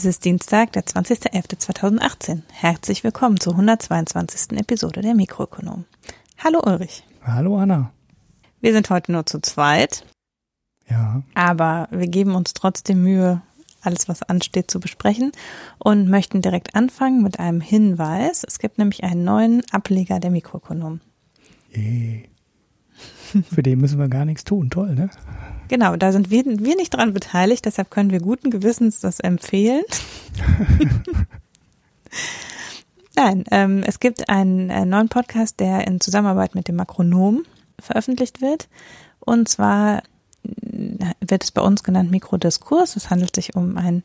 Es ist Dienstag, der 20.11.2018. Herzlich willkommen zur 122. Episode der Mikroökonom. Hallo Ulrich. Hallo Anna. Wir sind heute nur zu zweit. Ja. Aber wir geben uns trotzdem Mühe, alles, was ansteht, zu besprechen und möchten direkt anfangen mit einem Hinweis. Es gibt nämlich einen neuen Ableger der Mikroökonom. Je. Für den müssen wir gar nichts tun. Toll, ne? Genau, da sind wir, wir nicht dran beteiligt, deshalb können wir guten Gewissens das empfehlen. Nein, ähm, es gibt einen, einen neuen Podcast, der in Zusammenarbeit mit dem Makronom veröffentlicht wird. Und zwar äh, wird es bei uns genannt Mikrodiskurs. Es handelt sich um ein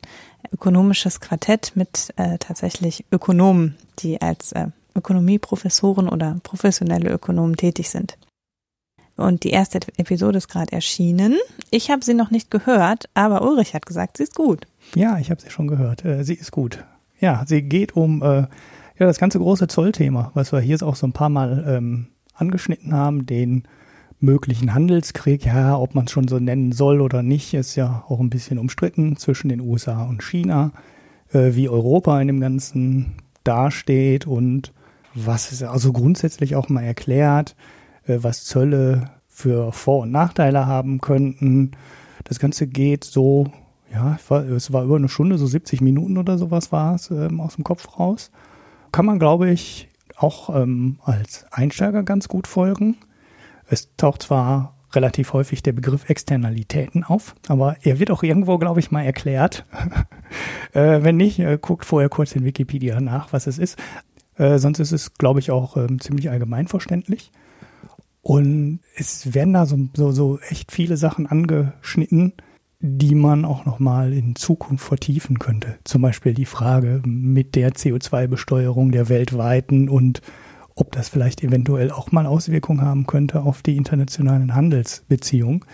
ökonomisches Quartett mit äh, tatsächlich Ökonomen, die als äh, Ökonomieprofessoren oder professionelle Ökonomen tätig sind. Und die erste Episode ist gerade erschienen. Ich habe sie noch nicht gehört, aber Ulrich hat gesagt, sie ist gut. Ja, ich habe sie schon gehört. Äh, sie ist gut. Ja, sie geht um äh, ja das ganze große Zollthema, was wir hier auch so ein paar Mal ähm, angeschnitten haben, den möglichen Handelskrieg. Ja, ob man es schon so nennen soll oder nicht, ist ja auch ein bisschen umstritten zwischen den USA und China, äh, wie Europa in dem Ganzen dasteht und was es also grundsätzlich auch mal erklärt, was Zölle für Vor- und Nachteile haben könnten. Das Ganze geht so, ja, es war über eine Stunde, so 70 Minuten oder sowas war es ähm, aus dem Kopf raus. Kann man, glaube ich, auch ähm, als Einsteiger ganz gut folgen. Es taucht zwar relativ häufig der Begriff Externalitäten auf, aber er wird auch irgendwo, glaube ich, mal erklärt. äh, wenn nicht, äh, guckt vorher kurz in Wikipedia nach, was es ist. Äh, sonst ist es, glaube ich, auch ähm, ziemlich allgemeinverständlich. Und es werden da so, so, so echt viele Sachen angeschnitten, die man auch nochmal in Zukunft vertiefen könnte. Zum Beispiel die Frage mit der CO2-Besteuerung der weltweiten und ob das vielleicht eventuell auch mal Auswirkungen haben könnte auf die internationalen Handelsbeziehungen.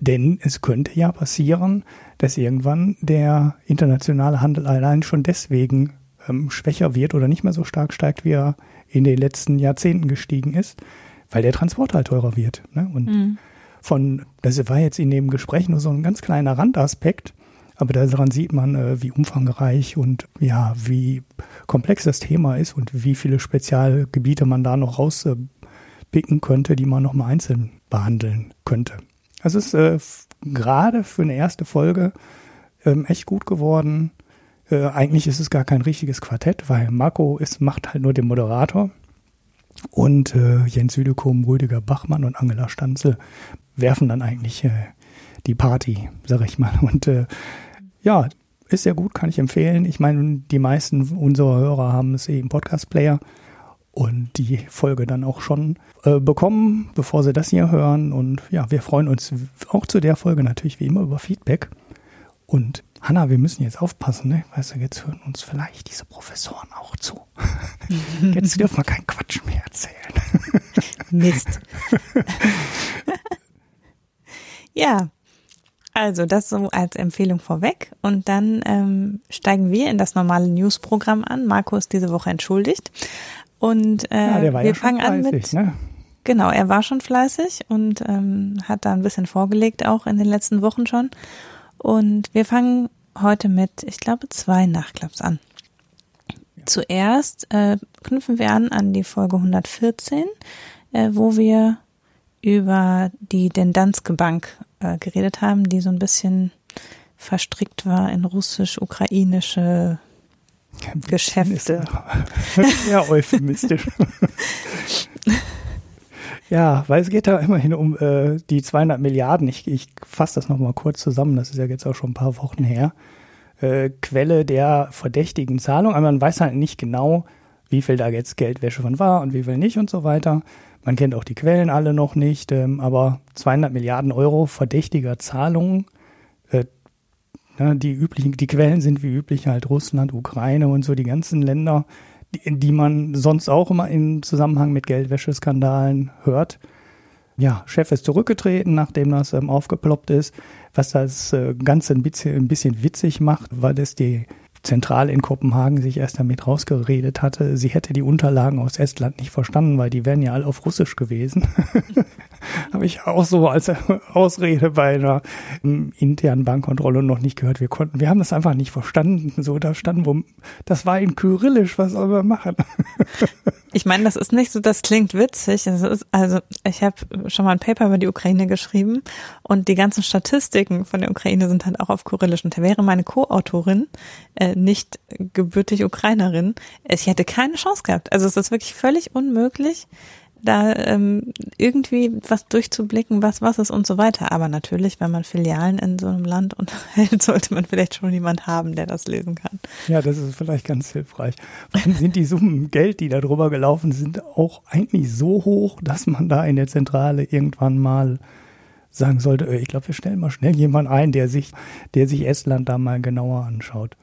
Denn es könnte ja passieren, dass irgendwann der internationale Handel allein schon deswegen ähm, schwächer wird oder nicht mehr so stark steigt, wie er in den letzten Jahrzehnten gestiegen ist, weil der Transport halt teurer wird. Ne? Und mhm. von, das war jetzt in dem Gespräch nur so ein ganz kleiner Randaspekt, aber daran sieht man, äh, wie umfangreich und ja, wie komplex das Thema ist und wie viele Spezialgebiete man da noch rauspicken könnte, die man nochmal einzeln behandeln könnte. Also es ist äh, gerade für eine erste Folge ähm, echt gut geworden. Äh, eigentlich ist es gar kein richtiges Quartett, weil Marco ist, macht halt nur den Moderator. Und äh, Jens Südekum, Rüdiger Bachmann und Angela Stanzel werfen dann eigentlich äh, die Party, sag ich mal. Und äh, ja, ist sehr gut, kann ich empfehlen. Ich meine, die meisten unserer Hörer haben es eben Podcast-Player und die Folge dann auch schon äh, bekommen, bevor sie das hier hören. Und ja, wir freuen uns auch zu der Folge natürlich wie immer über Feedback. Und Hanna, wir müssen jetzt aufpassen, ne? Weißt du, jetzt hören uns vielleicht diese Professoren auch zu. jetzt dürfen wir keinen Quatsch mehr erzählen. Mist. ja, also das so als Empfehlung vorweg. Und dann ähm, steigen wir in das normale News-Programm an. Marco ist diese Woche entschuldigt. Und äh, ja, wir ja fangen fleißig, an mit. Ne? Genau, er war schon fleißig und ähm, hat da ein bisschen vorgelegt, auch in den letzten Wochen schon. Und wir fangen heute mit, ich glaube, zwei Nachklaps an. Ja. Zuerst äh, knüpfen wir an an die Folge 114, äh, wo wir über die Dendanske Bank äh, geredet haben, die so ein bisschen verstrickt war in russisch-ukrainische Geschäfte. ja, euphemistisch. Ja, weil es geht da immerhin um äh, die 200 Milliarden. Ich, ich fasse das nochmal kurz zusammen, das ist ja jetzt auch schon ein paar Wochen her. Äh, Quelle der verdächtigen Zahlung, aber man weiß halt nicht genau, wie viel da jetzt Geldwäsche von war und wie viel nicht und so weiter. Man kennt auch die Quellen alle noch nicht, ähm, aber 200 Milliarden Euro verdächtiger Zahlungen. Äh, ne, die üblichen, die Quellen sind wie üblich halt Russland, Ukraine und so die ganzen Länder, die, die man sonst auch immer im Zusammenhang mit Geldwäscheskandalen hört. Ja, Chef ist zurückgetreten, nachdem das ähm, aufgeploppt ist. Was das äh, Ganze ein bisschen, ein bisschen witzig macht, weil das die Zentral in Kopenhagen sich erst damit rausgeredet hatte, sie hätte die Unterlagen aus Estland nicht verstanden, weil die wären ja alle auf Russisch gewesen. habe ich auch so als Ausrede bei einer um, internen Bankkontrolle noch nicht gehört. Wir konnten, wir haben das einfach nicht verstanden. So, da standen wo, das war in Kyrillisch, was soll man machen? Ich meine, das ist nicht so, das klingt witzig. Ist, also ich habe schon mal ein Paper über die Ukraine geschrieben und die ganzen Statistiken von der Ukraine sind halt auch auf Kyrillisch. Und da wäre meine Co-Autorin äh, nicht gebürtig Ukrainerin. Ich hätte keine Chance gehabt. Also es ist wirklich völlig unmöglich, da ähm, irgendwie was durchzublicken, was was ist und so weiter. Aber natürlich, wenn man Filialen in so einem Land unterhält, sollte man vielleicht schon jemand haben, der das lesen kann. Ja, das ist vielleicht ganz hilfreich. Wann sind die Summen Geld, die da drüber gelaufen sind, auch eigentlich so hoch, dass man da in der Zentrale irgendwann mal sagen sollte, äh, ich glaube, wir stellen mal schnell jemanden ein, der sich, der sich Estland da mal genauer anschaut.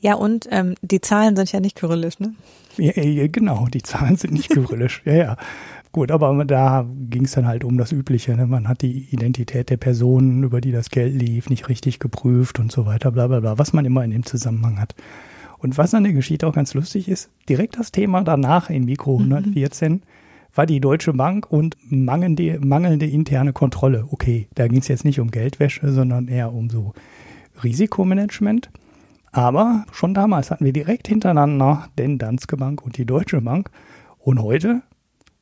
Ja, und ähm, die Zahlen sind ja nicht kyrillisch, ne? Ja, genau, die Zahlen sind nicht kyrillisch. ja, ja. Gut, aber da ging es dann halt um das Übliche. Ne? Man hat die Identität der Personen, über die das Geld lief, nicht richtig geprüft und so weiter, bla bla bla, was man immer in dem Zusammenhang hat. Und was an der Geschichte auch ganz lustig ist, direkt das Thema danach in Mikro 114 mhm. war die Deutsche Bank und mangelnde, mangelnde interne Kontrolle. Okay, da ging es jetzt nicht um Geldwäsche, sondern eher um so Risikomanagement. Aber schon damals hatten wir direkt hintereinander den Danske Bank und die Deutsche Bank. Und heute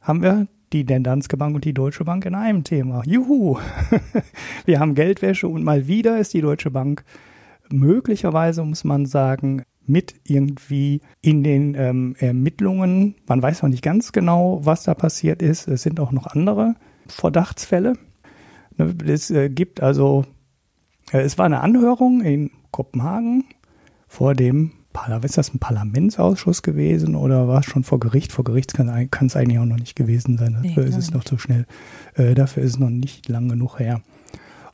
haben wir die Danske Bank und die Deutsche Bank in einem Thema. Juhu! wir haben Geldwäsche und mal wieder ist die Deutsche Bank möglicherweise, muss man sagen, mit irgendwie in den ähm, Ermittlungen. Man weiß noch nicht ganz genau, was da passiert ist. Es sind auch noch andere Verdachtsfälle. Ne, es äh, gibt also, äh, es war eine Anhörung in Kopenhagen vor dem ist das ein Parlamentsausschuss gewesen oder war es schon vor Gericht? Vor Gericht kann es eigentlich auch noch nicht gewesen sein. Dafür nee, ist es noch zu schnell. Äh, dafür ist es noch nicht lang genug her.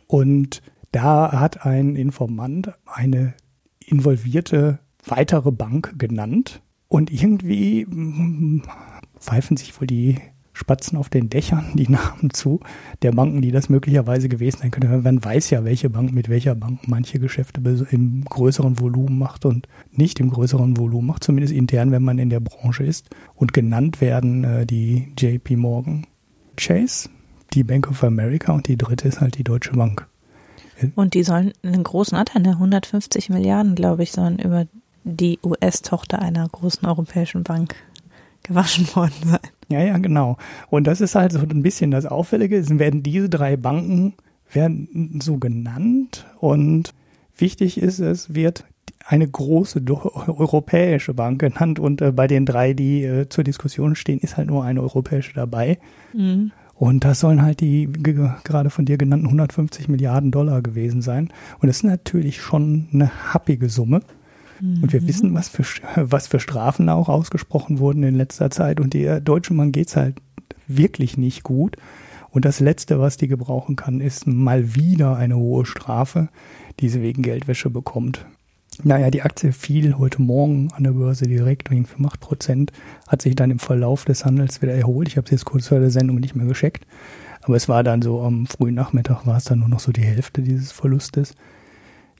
Und da hat ein Informant eine involvierte weitere Bank genannt. Und irgendwie mm, pfeifen sich wohl die Spatzen auf den Dächern die Namen zu der Banken, die das möglicherweise gewesen sein könnte. Man weiß ja, welche Bank mit welcher Bank manche Geschäfte im größeren Volumen macht und nicht im größeren Volumen macht, zumindest intern, wenn man in der Branche ist. Und genannt werden äh, die JP Morgan Chase, die Bank of America und die dritte ist halt die Deutsche Bank. Und die sollen einen großen Anteil, 150 ne, Milliarden, glaube ich, sollen über die US-Tochter einer großen europäischen Bank gewaschen worden sein. Ja, ja, genau. Und das ist halt so ein bisschen das Auffällige. Es werden diese drei Banken werden so genannt und wichtig ist, es wird eine große europäische Bank genannt und äh, bei den drei, die äh, zur Diskussion stehen, ist halt nur eine europäische dabei. Mhm. Und das sollen halt die gerade von dir genannten 150 Milliarden Dollar gewesen sein. Und das ist natürlich schon eine happige Summe. Und wir wissen, was für, was für Strafen auch ausgesprochen wurden in letzter Zeit. Und der äh, Deutsche Mann geht's halt wirklich nicht gut. Und das Letzte, was die gebrauchen kann, ist mal wieder eine hohe Strafe, die sie wegen Geldwäsche bekommt. Naja, die Aktie fiel heute Morgen an der Börse direkt um 8 Prozent, hat sich dann im Verlauf des Handels wieder erholt. Ich habe es jetzt kurz vor der Sendung nicht mehr gescheckt. Aber es war dann so am frühen Nachmittag war es dann nur noch so die Hälfte dieses Verlustes.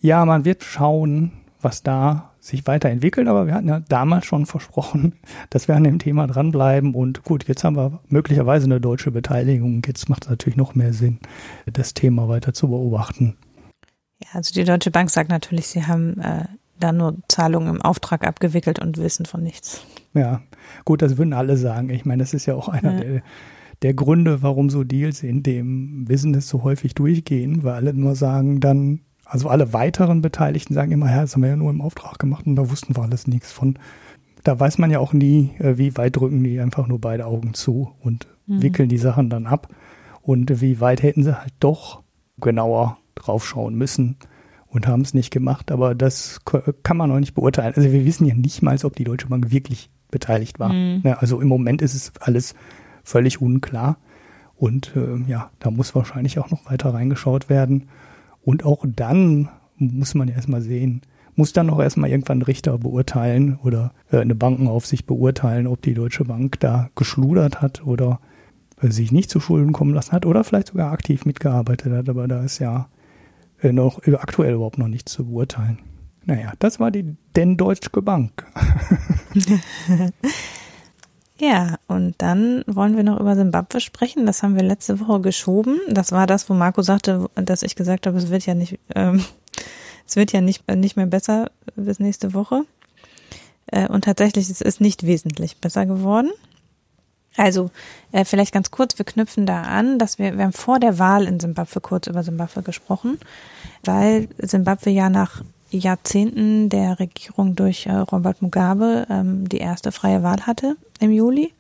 Ja, man wird schauen, was da sich weiterentwickelt, aber wir hatten ja damals schon versprochen, dass wir an dem Thema dranbleiben und gut, jetzt haben wir möglicherweise eine deutsche Beteiligung. Jetzt macht es natürlich noch mehr Sinn, das Thema weiter zu beobachten. Ja, also die Deutsche Bank sagt natürlich, sie haben äh, da nur Zahlungen im Auftrag abgewickelt und wissen von nichts. Ja, gut, das würden alle sagen. Ich meine, das ist ja auch einer ja. der der Gründe, warum so Deals in dem Business so häufig durchgehen, weil alle nur sagen, dann also alle weiteren Beteiligten sagen immer, ja, das haben wir ja nur im Auftrag gemacht und da wussten wir alles nichts von. Da weiß man ja auch nie, äh, wie weit drücken die einfach nur beide Augen zu und mhm. wickeln die Sachen dann ab. Und wie weit hätten sie halt doch genauer draufschauen müssen und haben es nicht gemacht. Aber das kann man noch nicht beurteilen. Also wir wissen ja nicht mal, ob die Deutsche Bank wirklich beteiligt war. Mhm. Also im Moment ist es alles völlig unklar. Und äh, ja, da muss wahrscheinlich auch noch weiter reingeschaut werden. Und auch dann muss man ja erstmal sehen, muss dann auch erstmal irgendwann ein Richter beurteilen oder äh, eine Bankenaufsicht beurteilen, ob die Deutsche Bank da geschludert hat oder äh, sich nicht zu Schulden kommen lassen hat oder vielleicht sogar aktiv mitgearbeitet hat. Aber da ist ja äh, noch aktuell überhaupt noch nichts zu beurteilen. Naja, das war die Den Deutsche Bank. Ja, und dann wollen wir noch über Simbabwe sprechen. Das haben wir letzte Woche geschoben. Das war das, wo Marco sagte, dass ich gesagt habe, es wird ja nicht, ähm, es wird ja nicht, nicht mehr besser bis nächste Woche. Äh, und tatsächlich es ist nicht wesentlich besser geworden. Also äh, vielleicht ganz kurz, wir knüpfen da an, dass wir, wir haben vor der Wahl in Simbabwe kurz über Simbabwe gesprochen, weil Simbabwe ja nach Jahrzehnten der Regierung durch äh, Robert Mugabe ähm, die erste freie Wahl hatte im Juli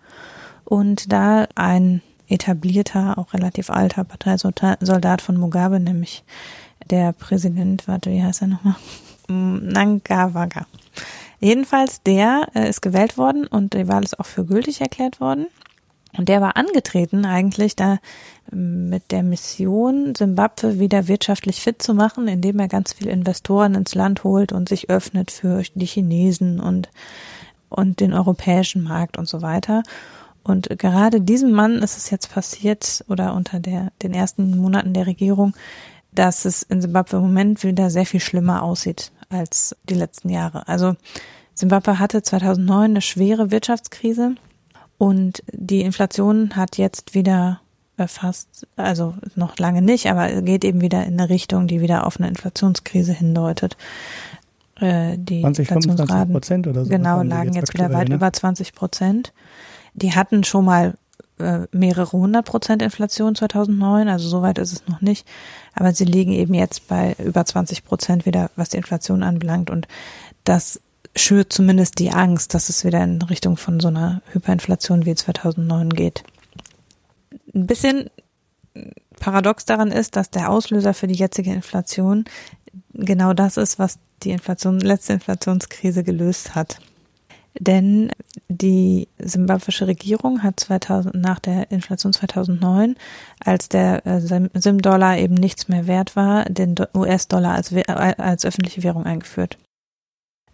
und da ein etablierter, auch relativ alter Parteisoldat von Mugabe, nämlich der Präsident, warte, wie heißt er nochmal? Nangavaga. Jedenfalls, der äh, ist gewählt worden und die Wahl ist auch für gültig erklärt worden. Und der war angetreten eigentlich da mit der Mission, Simbabwe wieder wirtschaftlich fit zu machen, indem er ganz viele Investoren ins Land holt und sich öffnet für die Chinesen und, und den europäischen Markt und so weiter. Und gerade diesem Mann ist es jetzt passiert oder unter der, den ersten Monaten der Regierung, dass es in Simbabwe im Moment wieder sehr viel schlimmer aussieht als die letzten Jahre. Also Simbabwe hatte 2009 eine schwere Wirtschaftskrise und die Inflation hat jetzt wieder fast, also noch lange nicht, aber geht eben wieder in eine Richtung, die wieder auf eine Inflationskrise hindeutet. Äh, die 20, 25 Prozent oder so. Genau, lagen jetzt, jetzt wieder weit ne? über 20 Prozent. Die hatten schon mal äh, mehrere hundert Prozent Inflation 2009, also soweit ist es noch nicht. Aber sie liegen eben jetzt bei über 20 Prozent wieder, was die Inflation anbelangt. Und das schürt zumindest die Angst, dass es wieder in Richtung von so einer Hyperinflation wie 2009 geht. Ein bisschen paradox daran ist, dass der Auslöser für die jetzige Inflation genau das ist, was die Inflation, letzte Inflationskrise gelöst hat. Denn die simbabwische Regierung hat 2000, nach der Inflation 2009, als der äh, Sim-Dollar eben nichts mehr wert war, den US-Dollar als, als öffentliche Währung eingeführt.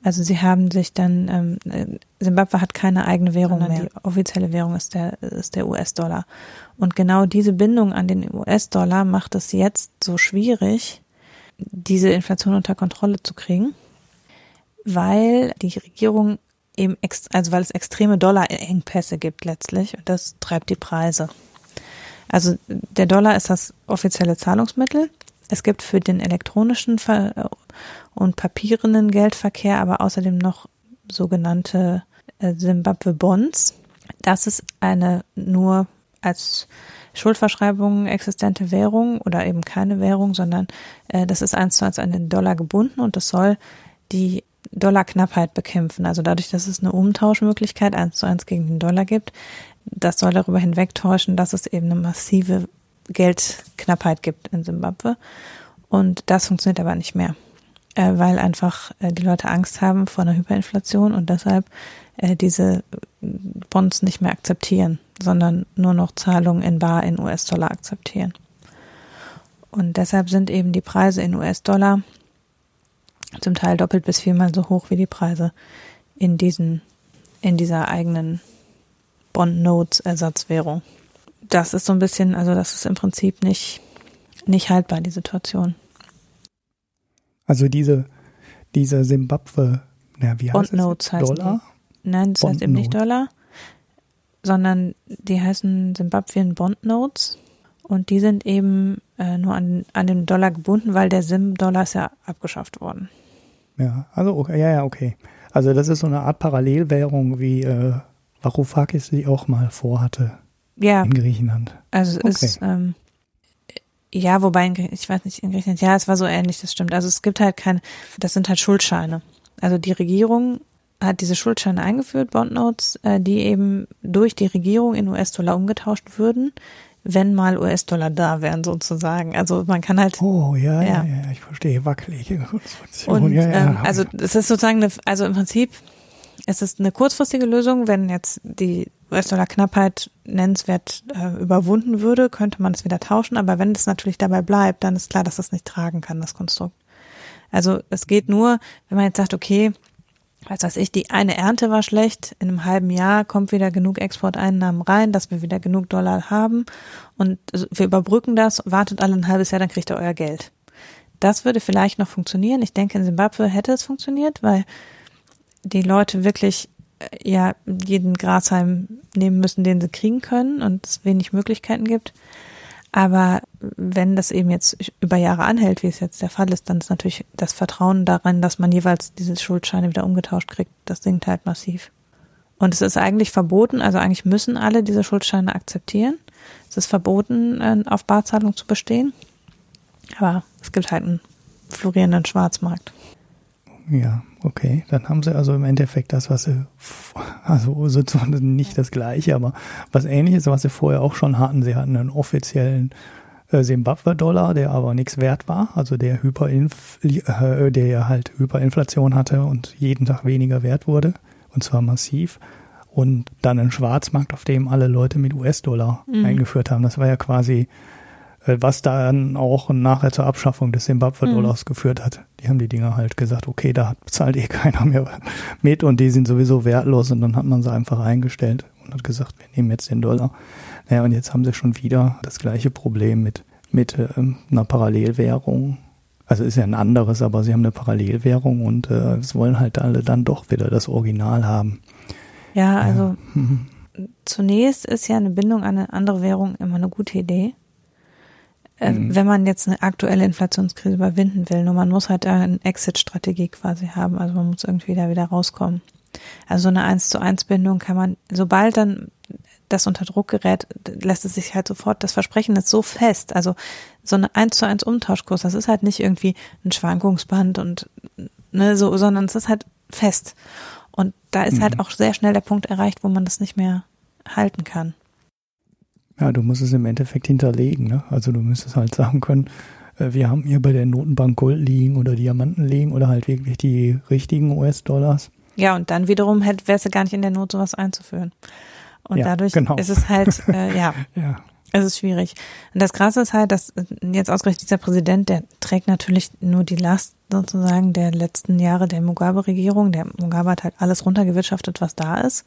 Also sie haben sich dann, ähm, Simbabwe hat keine eigene Währung mehr. Die offizielle Währung ist der, ist der US-Dollar. Und genau diese Bindung an den US-Dollar macht es jetzt so schwierig, diese Inflation unter Kontrolle zu kriegen, weil die Regierung eben, ex, also weil es extreme Dollarengpässe gibt letztlich und das treibt die Preise. Also der Dollar ist das offizielle Zahlungsmittel. Es gibt für den elektronischen und papierenden Geldverkehr, aber außerdem noch sogenannte Zimbabwe äh, Bonds. Das ist eine nur als Schuldverschreibung existente Währung oder eben keine Währung, sondern äh, das ist eins zu eins an den Dollar gebunden und das soll die Dollarknappheit bekämpfen. Also dadurch, dass es eine Umtauschmöglichkeit eins zu eins gegen den Dollar gibt, das soll darüber hinwegtäuschen, dass es eben eine massive Geldknappheit gibt in Simbabwe. Und das funktioniert aber nicht mehr äh, weil einfach äh, die Leute Angst haben vor einer Hyperinflation und deshalb äh, diese Bonds nicht mehr akzeptieren, sondern nur noch Zahlungen in Bar in US-Dollar akzeptieren. Und deshalb sind eben die Preise in US-Dollar zum Teil doppelt bis viermal so hoch wie die Preise in diesen, in dieser eigenen Bond-Notes-Ersatzwährung. Das ist so ein bisschen, also das ist im Prinzip nicht, nicht haltbar, die Situation. Also diese, diese Simbabwe, na, wie heißt Bond das? Dollar? Die. Nein, das Bond heißt eben nicht Dollar, sondern die heißen Zimbabwean Bond Notes und die sind eben äh, nur an, an den Dollar gebunden, weil der Sim-Dollar ist ja abgeschafft worden. Ja, also okay, ja, ja, okay. Also das ist so eine Art Parallelwährung, wie äh, Varoufakis sie auch mal vorhatte ja. in Griechenland. Also es okay. ist ähm, ja, wobei, ich weiß nicht, in Griechenland, ja, es war so ähnlich, das stimmt. Also es gibt halt keine, das sind halt Schuldscheine. Also die Regierung hat diese Schuldscheine eingeführt, Bondnotes, äh, die eben durch die Regierung in US-Dollar umgetauscht würden, wenn mal US-Dollar da wären sozusagen. Also man kann halt. Oh ja, ja, ja, ja ich verstehe, wackelige Konstruktion. Und, ja, ja. Ähm, also es ist sozusagen eine, also im Prinzip es ist eine kurzfristige Lösung, wenn jetzt die US-Dollar-Knappheit nennenswert äh, überwunden würde, könnte man es wieder tauschen. Aber wenn es natürlich dabei bleibt, dann ist klar, dass das nicht tragen kann, das Konstrukt. Also es geht nur, wenn man jetzt sagt, okay, was weiß ich, die eine Ernte war schlecht, in einem halben Jahr kommt wieder genug Exporteinnahmen rein, dass wir wieder genug Dollar haben und wir überbrücken das, wartet alle ein halbes Jahr, dann kriegt ihr euer Geld. Das würde vielleicht noch funktionieren. Ich denke, in Simbabwe hätte es funktioniert, weil die Leute wirklich ja jeden Grashalm nehmen müssen, den sie kriegen können und es wenig Möglichkeiten gibt. Aber wenn das eben jetzt über Jahre anhält, wie es jetzt der Fall ist, dann ist natürlich das Vertrauen daran, dass man jeweils diese Schuldscheine wieder umgetauscht kriegt, das sinkt halt massiv. Und es ist eigentlich verboten, also eigentlich müssen alle diese Schuldscheine akzeptieren. Es ist verboten, äh, auf Barzahlung zu bestehen. Aber es gibt halt einen florierenden Schwarzmarkt. Ja, okay. Dann haben sie also im Endeffekt das, was sie, also sozusagen nicht das gleiche, aber was ähnliches, was sie vorher auch schon hatten. Sie hatten einen offiziellen Simbabwe-Dollar, äh, der aber nichts wert war, also der Hyperinf äh, der halt Hyperinflation hatte und jeden Tag weniger wert wurde, und zwar massiv. Und dann einen Schwarzmarkt, auf dem alle Leute mit US-Dollar mhm. eingeführt haben. Das war ja quasi äh, was dann auch nachher zur Abschaffung des Zimbabwe-Dollars mhm. geführt hat. Die haben die Dinger halt gesagt, okay, da zahlt eh keiner mehr mit und die sind sowieso wertlos und dann hat man sie einfach eingestellt und hat gesagt, wir nehmen jetzt den Dollar. Naja, und jetzt haben sie schon wieder das gleiche Problem mit, mit äh, einer Parallelwährung. Also ist ja ein anderes, aber sie haben eine Parallelwährung und äh, es wollen halt alle dann doch wieder das Original haben. Ja, also ja. Mhm. zunächst ist ja eine Bindung an eine andere Währung immer eine gute Idee. Äh, mhm. wenn man jetzt eine aktuelle Inflationskrise überwinden will. Nur man muss halt eine Exit-Strategie quasi haben. Also man muss irgendwie da wieder rauskommen. Also so eine 1 zu 1 Bindung kann man, sobald dann das unter Druck gerät, lässt es sich halt sofort, das Versprechen ist so fest. Also so eine 1 zu 1 Umtauschkurs, das ist halt nicht irgendwie ein Schwankungsband und ne, so, sondern es ist halt fest. Und da ist halt mhm. halt auch sehr schnell der Punkt erreicht, wo man das nicht mehr halten kann. Ja, du musst es im Endeffekt hinterlegen. Ne? Also du müsstest halt sagen können, äh, wir haben hier bei der Notenbank Gold liegen oder Diamanten liegen oder halt wirklich die richtigen US-Dollars. Ja, und dann wiederum hätte, wärst du gar nicht in der Not, sowas einzuführen. Und ja, dadurch genau. ist es halt, äh, ja, ja, es ist schwierig. Und das Krasse ist halt, dass jetzt ausgerechnet dieser Präsident, der trägt natürlich nur die Last sozusagen der letzten Jahre der Mugabe-Regierung. Der Mugabe hat halt alles runtergewirtschaftet, was da ist.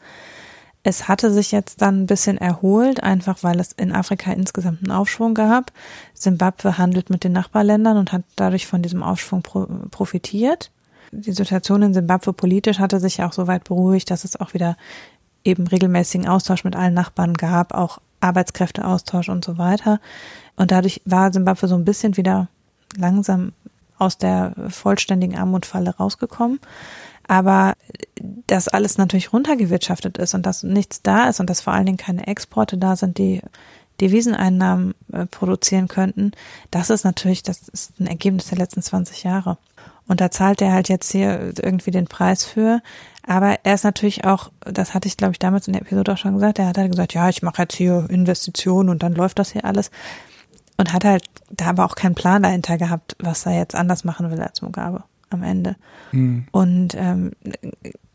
Es hatte sich jetzt dann ein bisschen erholt, einfach weil es in Afrika insgesamt einen Aufschwung gab. Simbabwe handelt mit den Nachbarländern und hat dadurch von diesem Aufschwung profitiert. Die Situation in Simbabwe politisch hatte sich ja auch so weit beruhigt, dass es auch wieder eben regelmäßigen Austausch mit allen Nachbarn gab, auch Arbeitskräfteaustausch und so weiter. Und dadurch war Simbabwe so ein bisschen wieder langsam aus der vollständigen Armutfalle rausgekommen aber dass alles natürlich runtergewirtschaftet ist und dass nichts da ist und dass vor allen Dingen keine Exporte da sind, die Deviseneinnahmen äh, produzieren könnten, das ist natürlich, das ist ein Ergebnis der letzten 20 Jahre. Und da zahlt er halt jetzt hier irgendwie den Preis für. Aber er ist natürlich auch, das hatte ich glaube ich damals in der Episode auch schon gesagt, er hat halt gesagt, ja, ich mache jetzt hier Investitionen und dann läuft das hier alles. Und hat halt da aber auch keinen Plan dahinter gehabt, was er jetzt anders machen will als Mugabe am Ende. Mhm. Und ähm,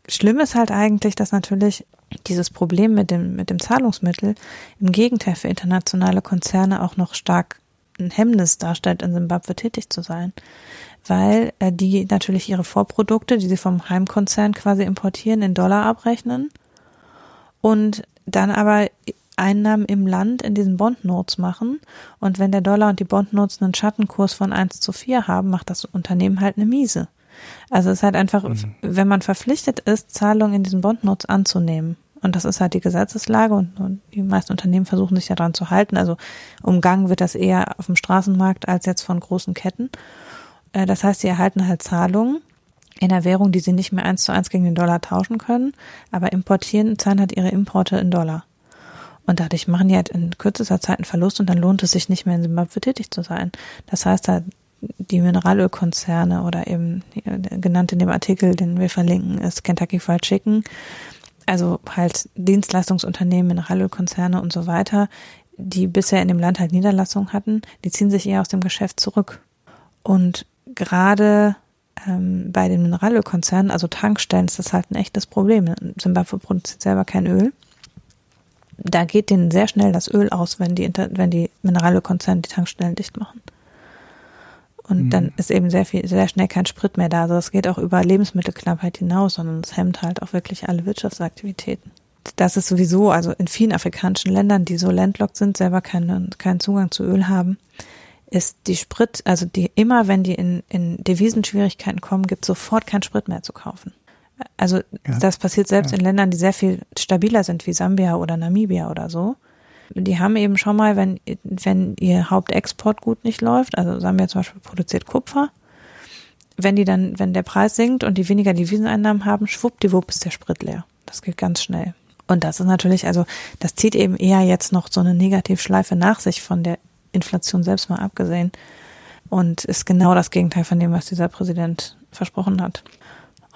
schlimm ist halt eigentlich, dass natürlich dieses Problem mit dem, mit dem Zahlungsmittel im Gegenteil für internationale Konzerne auch noch stark ein Hemmnis darstellt, in Simbabwe tätig zu sein. Weil äh, die natürlich ihre Vorprodukte, die sie vom Heimkonzern quasi importieren, in Dollar abrechnen und dann aber Einnahmen im Land in diesen Bondnotes machen. Und wenn der Dollar und die Bondnotes einen Schattenkurs von 1 zu 4 haben, macht das Unternehmen halt eine Miese. Also es ist halt einfach, mhm. wenn man verpflichtet ist, Zahlungen in diesen Bondnotes anzunehmen. Und das ist halt die Gesetzeslage und, und die meisten Unternehmen versuchen sich ja daran zu halten. Also umgangen wird das eher auf dem Straßenmarkt als jetzt von großen Ketten. Äh, das heißt, sie erhalten halt Zahlungen in der Währung, die sie nicht mehr eins zu eins gegen den Dollar tauschen können, aber importieren, zahlen halt ihre Importe in Dollar. Und dadurch machen die halt in kürzester Zeit einen Verlust und dann lohnt es sich nicht mehr in Zimbabwe tätig zu sein. Das heißt halt, die Mineralölkonzerne oder eben genannt in dem Artikel, den wir verlinken, ist Kentucky Fried Chicken. Also halt Dienstleistungsunternehmen, Mineralölkonzerne und so weiter, die bisher in dem Land halt Niederlassungen hatten, die ziehen sich eher aus dem Geschäft zurück. Und gerade ähm, bei den Mineralölkonzernen, also Tankstellen, ist das halt ein echtes Problem. Zimbabwe produziert selber kein Öl da geht denen sehr schnell das Öl aus, wenn die, wenn die Mineralölkonzerne die Tankstellen dicht machen. Und mhm. dann ist eben sehr viel, sehr schnell kein Sprit mehr da. Also es geht auch über Lebensmittelknappheit hinaus, sondern es hemmt halt auch wirklich alle Wirtschaftsaktivitäten. Das ist sowieso, also in vielen afrikanischen Ländern, die so landlocked sind, selber keinen, keinen Zugang zu Öl haben, ist die Sprit, also die immer, wenn die in, in Devisenschwierigkeiten kommen, gibt sofort kein Sprit mehr zu kaufen Also ja. das passiert selbst ja. in Ländern, die sehr viel stabiler sind, wie Sambia oder Namibia oder so. Die haben eben schon mal, wenn, wenn ihr Hauptexportgut nicht läuft, also Sambia zum Beispiel produziert Kupfer, wenn die dann, wenn der Preis sinkt und die weniger Deviseneinnahmen haben, schwuppdiwupp ist der Sprit leer. Das geht ganz schnell. Und das ist natürlich, also das zieht eben eher jetzt noch so eine Negativschleife nach sich von der Inflation selbst mal abgesehen. Und ist genau das Gegenteil von dem, was dieser Präsident versprochen hat.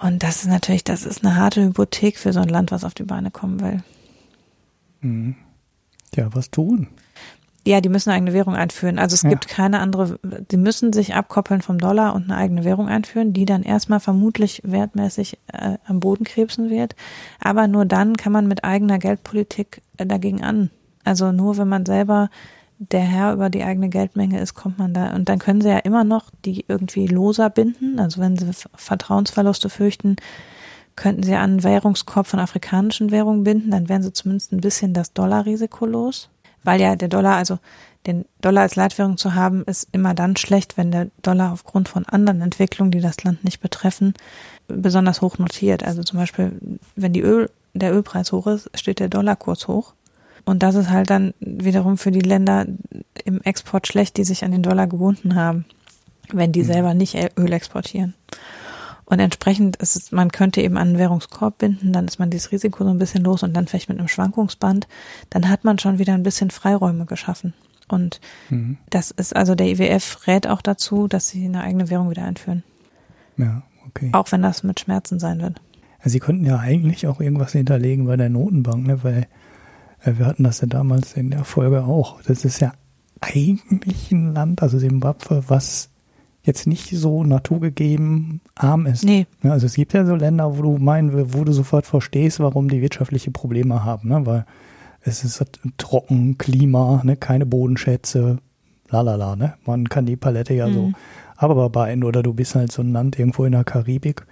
Und das ist natürlich, das ist eine harte Hypothek für so ein Land, was auf die Beine kommen will. Mhm. Ja, was tun? Ja, die müssen eine eigene Währung einführen. Also es ja. gibt keine andere, die müssen sich abkoppeln vom Dollar und eine eigene Währung einführen, die dann erstmal vermutlich wertmäßig äh, am Boden krebsen wird. Aber nur dann kann man mit eigener Geldpolitik äh, dagegen an. Also nur wenn man selber der Herr über die eigene Geldmenge ist, kommt man da. Und dann können sie ja immer noch die irgendwie loser binden. Also wenn sie Vertrauensverluste fürchten, könnten sie einen Währungskorb von afrikanischen Währungen binden, dann wären sie zumindest ein bisschen das Dollarrisiko los. Weil ja der Dollar, also den Dollar als Leitwährung zu haben, ist immer dann schlecht, wenn der Dollar aufgrund von anderen Entwicklungen, die das Land nicht betreffen, besonders hoch notiert. Also zum Beispiel, wenn die Öl, der Ölpreis hoch ist, steht der Dollarkurs hoch. Und das ist halt dann wiederum für die Länder im Export schlecht, die sich an den Dollar gebunden haben, wenn die mhm. selber nicht Öl exportieren. Und entsprechend ist es, man könnte eben einen Währungskorb binden, dann ist man dieses Risiko so ein bisschen los und dann vielleicht mit einem Schwankungsband, dann hat man schon wieder ein bisschen Freiräume geschaffen. Und mhm. das ist also der IWF rät auch dazu, dass sie eine eigene Währung wieder einführen. Ja, okay. Auch wenn das mit Schmerzen sein wird. Ja, sie könnten ja eigentlich auch irgendwas hinterlegen bei der Notenbank, ne? weil wir hatten das ja damals in der Folge auch. Das ist ja eigentlich ein Land, also Simbabwe, was jetzt nicht so naturgegeben arm ist. Nee. Ja, also es gibt ja so Länder, wo du meinen, wo du sofort verstehst, warum die wirtschaftliche Probleme haben, ne? weil es ist trocken, Klima, ne? keine Bodenschätze, lalala, ne? Man kann die Palette ja mhm. so abarbeiten oder du bist halt so ein Land irgendwo in der Karibik,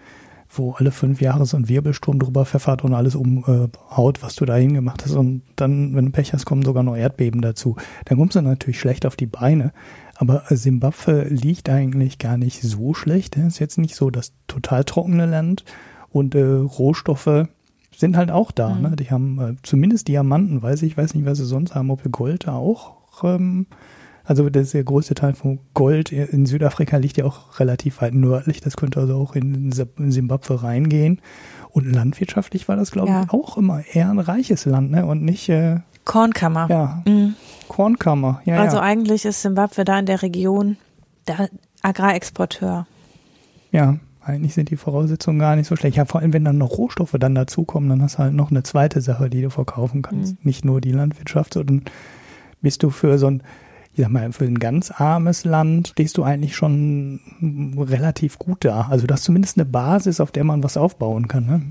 wo alle fünf Jahre so ein Wirbelsturm drüber pfeffert und alles umhaut, was du da hingemacht hast. Und dann, wenn du Pech hast, kommen sogar noch Erdbeben dazu. Dann kommst du natürlich schlecht auf die Beine. Aber Simbabwe liegt eigentlich gar nicht so schlecht. Es ist jetzt nicht so das total trockene Land und äh, Rohstoffe sind halt auch da. Mhm. Ne? Die haben äh, zumindest Diamanten, weiß ich, weiß nicht, was sie sonst haben, ob Gold da auch. Ähm, also der, der größte Teil von Gold in Südafrika liegt ja auch relativ weit nördlich. Das könnte also auch in Simbabwe reingehen. Und landwirtschaftlich war das, glaube ja. ich, auch immer eher ein reiches Land, ne? Und nicht äh, Kornkammer. Ja. Mhm. Kornkammer, ja. Also ja. eigentlich ist Simbabwe da in der Region der Agrarexporteur. Ja, eigentlich sind die Voraussetzungen gar nicht so schlecht. Ja, vor allem, wenn dann noch Rohstoffe dann dazukommen, dann hast du halt noch eine zweite Sache, die du verkaufen kannst. Mhm. Nicht nur die Landwirtschaft, sondern bist du für so ein, ich sag mal, für ein ganz armes Land stehst du eigentlich schon relativ gut da. Also du hast zumindest eine Basis, auf der man was aufbauen kann. Ne?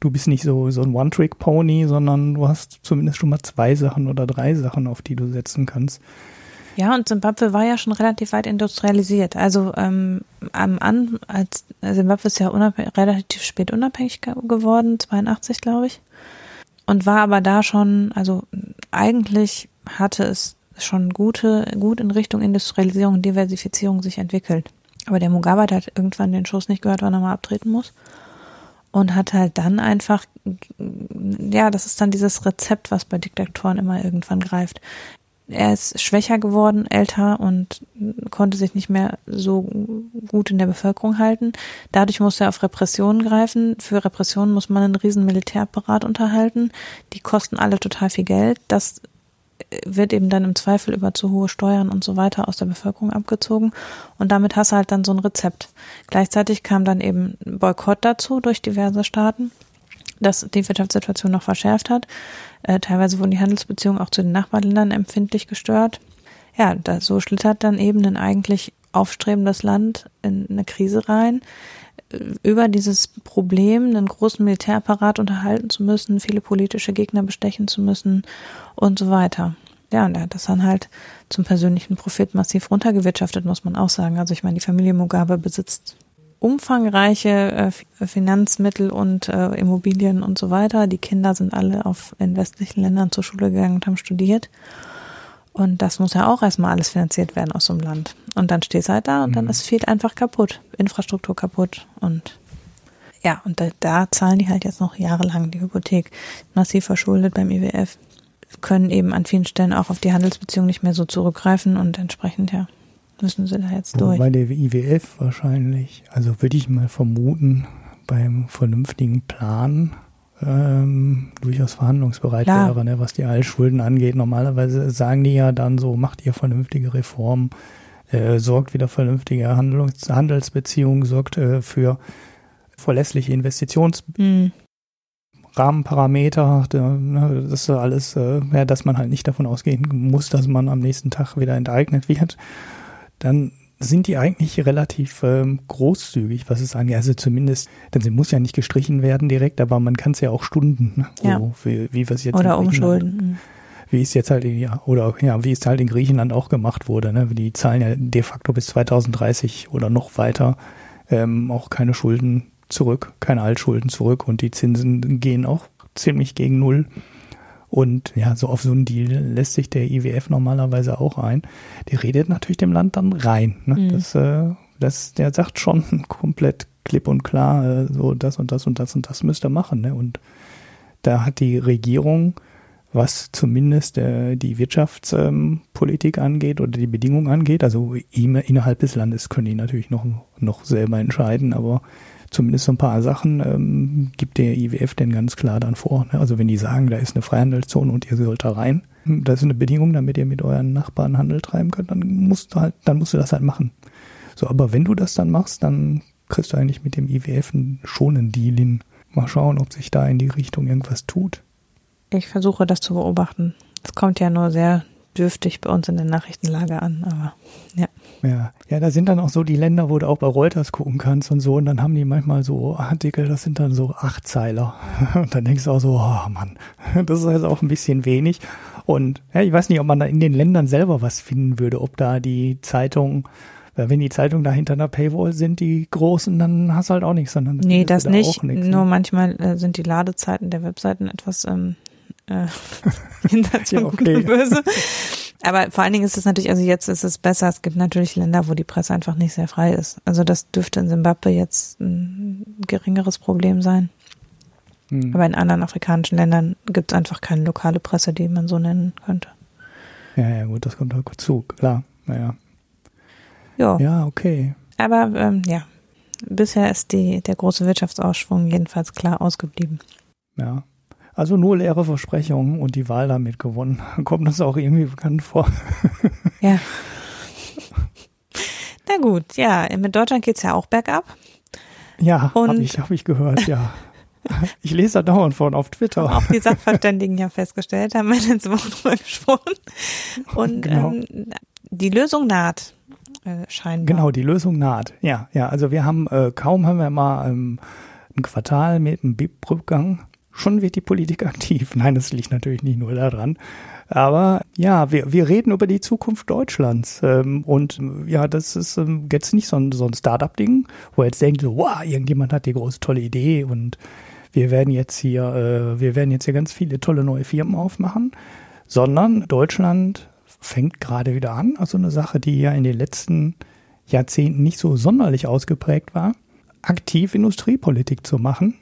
du bist nicht so, so ein One-Trick-Pony, sondern du hast zumindest schon mal zwei Sachen oder drei Sachen, auf die du setzen kannst. Ja, und Zimbabwe war ja schon relativ weit industrialisiert. Also ähm, am als Zimbabwe ist ja relativ spät unabhängig geworden, 82 glaube ich, und war aber da schon, also eigentlich hatte es schon gute, gut in Richtung Industrialisierung und Diversifizierung sich entwickelt. Aber der Mugabe hat irgendwann den Schuss nicht gehört, wann er mal abtreten muss und hat halt dann einfach, ja, das ist dann dieses Rezept, was bei Diktatoren immer irgendwann greift. Er ist schwächer geworden, älter und konnte sich nicht mehr so gut in der Bevölkerung halten. Dadurch musste er auf Repressionen greifen. Für Repressionen muss man einen riesen Militärapparat unterhalten. Die kosten alle total viel Geld. Das wird eben dann im Zweifel über zu hohe Steuern und so weiter aus der Bevölkerung abgezogen. Und damit hast du halt dann so ein Rezept. Gleichzeitig kam dann eben Boykott dazu durch diverse Staaten, das die Wirtschaftssituation noch verschärft hat. Äh, teilweise wurden die Handelsbeziehungen auch zu den Nachbarländern empfindlich gestört. Ja, da, so schlittert dann eben ein eigentlich aufstrebendes Land in eine Krise rein über dieses Problem, einen großen Militärapparat unterhalten zu müssen, viele politische Gegner bestechen zu müssen und so weiter. Ja, und er hat das dann halt zum persönlichen Profit massiv runtergewirtschaftet, muss man auch sagen. Also ich meine, die Familie Mugabe besitzt umfangreiche äh, Finanzmittel und äh, Immobilien und so weiter. Die Kinder sind alle auf in westlichen Ländern zur Schule gegangen und haben studiert. Und das muss ja auch erstmal alles finanziert werden aus so einem Land. Und dann stehst du halt da und dann mhm. es fehlt einfach kaputt. Infrastruktur kaputt. Und Ja, und da, da zahlen die halt jetzt noch jahrelang die Hypothek massiv verschuldet beim IWF, können eben an vielen Stellen auch auf die Handelsbeziehungen nicht mehr so zurückgreifen und entsprechend, ja, müssen sie da jetzt durch. Bei der IWF wahrscheinlich, also würde ich mal vermuten, beim vernünftigen Plan ähm, durchaus verhandlungsbereit Klar. wäre, ne, was die Altschulden angeht. Normalerweise sagen die ja dann so, macht ihr vernünftige Reformen, äh, sorgt wieder vernünftige Handlungs Handelsbeziehungen, sorgt äh, für verlässliche Investitionsrahmenparameter, mhm. ne, das ist alles, äh, ja, dass man halt nicht davon ausgehen muss, dass man am nächsten Tag wieder enteignet wird. Dann sind die eigentlich relativ ähm, großzügig, was es angeht. Also zumindest, denn sie muss ja nicht gestrichen werden direkt, aber man kann es ja auch Stunden, ne? ja. so, wie, wie wir es jetzt oder umschulden. Mhm. Wie es jetzt halt ja oder ja, wie es halt in Griechenland auch gemacht wurde. Ne? Die zahlen ja de facto bis 2030 oder noch weiter ähm, auch keine Schulden zurück, keine Altschulden zurück und die Zinsen gehen auch ziemlich gegen Null. Und ja, so auf so einen Deal lässt sich der IWF normalerweise auch ein. Der redet natürlich dem Land dann rein. Ne? Mhm. Das, äh, das, der sagt schon komplett klipp und klar, äh, so das und das und das und das müsst ihr machen. Ne? Und da hat die Regierung, was zumindest äh, die Wirtschaftspolitik ähm, angeht oder die Bedingungen angeht, also innerhalb des Landes können die natürlich noch, noch selber entscheiden, aber zumindest so ein paar Sachen ähm, gibt der IWF denn ganz klar dann vor. Ne? Also wenn die sagen, da ist eine Freihandelszone und ihr sollt da rein, hm, das ist eine Bedingung, damit ihr mit euren Nachbarn Handel treiben könnt, dann musst du halt, dann musst du das halt machen. So, aber wenn du das dann machst, dann kriegst du eigentlich mit dem IWF einen Deal hin. Mal schauen, ob sich da in die Richtung irgendwas tut. Ich versuche das zu beobachten. Es kommt ja nur sehr dürftig bei uns in der Nachrichtenlage an, aber ja. Ja, ja, da sind dann auch so die Länder, wo du auch bei Reuters gucken kannst und so, und dann haben die manchmal so Artikel, das sind dann so Achtzeiler. Und dann denkst du auch so, oh Mann, das ist jetzt auch ein bisschen wenig. Und ja, ich weiß nicht, ob man da in den Ländern selber was finden würde, ob da die Zeitungen wenn die Zeitungen da hinter einer Paywall sind, die großen, dann hast du halt auch nichts. Sondern nee, das da nicht. Nix, Nur ne? manchmal äh, sind die Ladezeiten der Webseiten etwas ähm, äh, ja, okay. böse. Aber vor allen Dingen ist es natürlich, also jetzt ist es besser. Es gibt natürlich Länder, wo die Presse einfach nicht sehr frei ist. Also das dürfte in Simbabwe jetzt ein geringeres Problem sein. Hm. Aber in anderen afrikanischen Ländern gibt es einfach keine lokale Presse, die man so nennen könnte. Ja, ja, gut, das kommt auch zu, klar. Naja. Ja. Ja, okay. Aber ähm, ja, bisher ist die, der große Wirtschaftsausschwung jedenfalls klar ausgeblieben. Ja, also nur leere Versprechungen und die Wahl damit gewonnen. Kommt das auch irgendwie bekannt vor? Ja. Na gut, ja, mit Deutschland geht's ja auch bergab. Ja, habe ich, hab ich gehört, ja. Ich lese da dauernd von auf Twitter. Auch die Sachverständigen ja festgestellt, haben wir letzte Woche drüber gesprochen. Und genau. ähm, die Lösung naht, äh, scheinbar. Genau, die Lösung naht. Ja, ja. Also wir haben, äh, kaum haben wir mal ähm, ein Quartal mit einem BIP-Rückgang schon wird die Politik aktiv. Nein, das liegt natürlich nicht nur daran. Aber ja, wir, wir reden über die Zukunft Deutschlands. Ähm, und ja, das ist ähm, jetzt nicht so ein, so ein Start-up-Ding, wo jetzt denkt, so, wow, irgendjemand hat die große tolle Idee und wir werden jetzt hier, äh, wir werden jetzt hier ganz viele tolle neue Firmen aufmachen, sondern Deutschland fängt gerade wieder an. Also eine Sache, die ja in den letzten Jahrzehnten nicht so sonderlich ausgeprägt war, aktiv Industriepolitik zu machen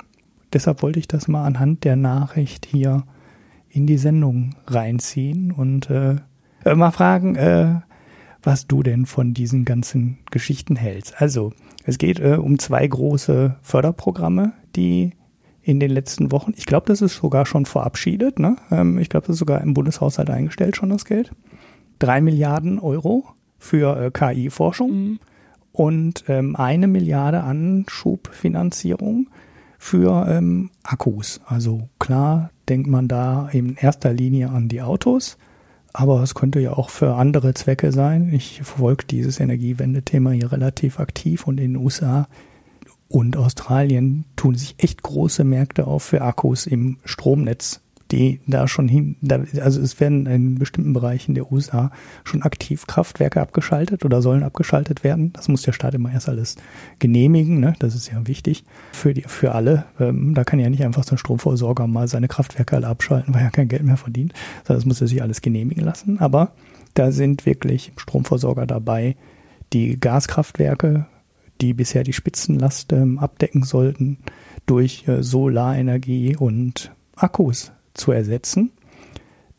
deshalb wollte ich das mal anhand der Nachricht hier in die Sendung reinziehen und äh, mal fragen, äh, was du denn von diesen ganzen Geschichten hältst. Also, es geht äh, um zwei große Förderprogramme, die in den letzten Wochen, ich glaube, das ist sogar schon verabschiedet, ne? Ähm, ich glaube, das ist sogar im Bundeshaushalt eingestellt schon das Geld. Drei Milliarden Euro für äh, KI-Forschung mhm. und ähm, eine Milliarde Anschubfinanzierung für ähm, Akkus. Also klar denkt man da in erster Linie an die Autos, aber es könnte ja auch für andere Zwecke sein. Ich verfolge dieses Energiewende-Thema hier relativ aktiv und in den USA und Australien tun sich echt große Märkte auf für Akkus im Stromnetz die da schon hin, da, also es werden in bestimmten Bereichen der USA schon aktiv Kraftwerke abgeschaltet oder sollen abgeschaltet werden. Das muss der Staat immer erst alles genehmigen, ne? das ist ja wichtig für, die, für alle. Ähm, da kann ja nicht einfach so ein Stromversorger mal seine Kraftwerke alle abschalten, weil er kein Geld mehr verdient, sondern das muss er sich alles genehmigen lassen. Aber da sind wirklich Stromversorger dabei, die Gaskraftwerke, die bisher die Spitzenlast ähm, abdecken sollten, durch äh, Solarenergie und Akkus zu ersetzen.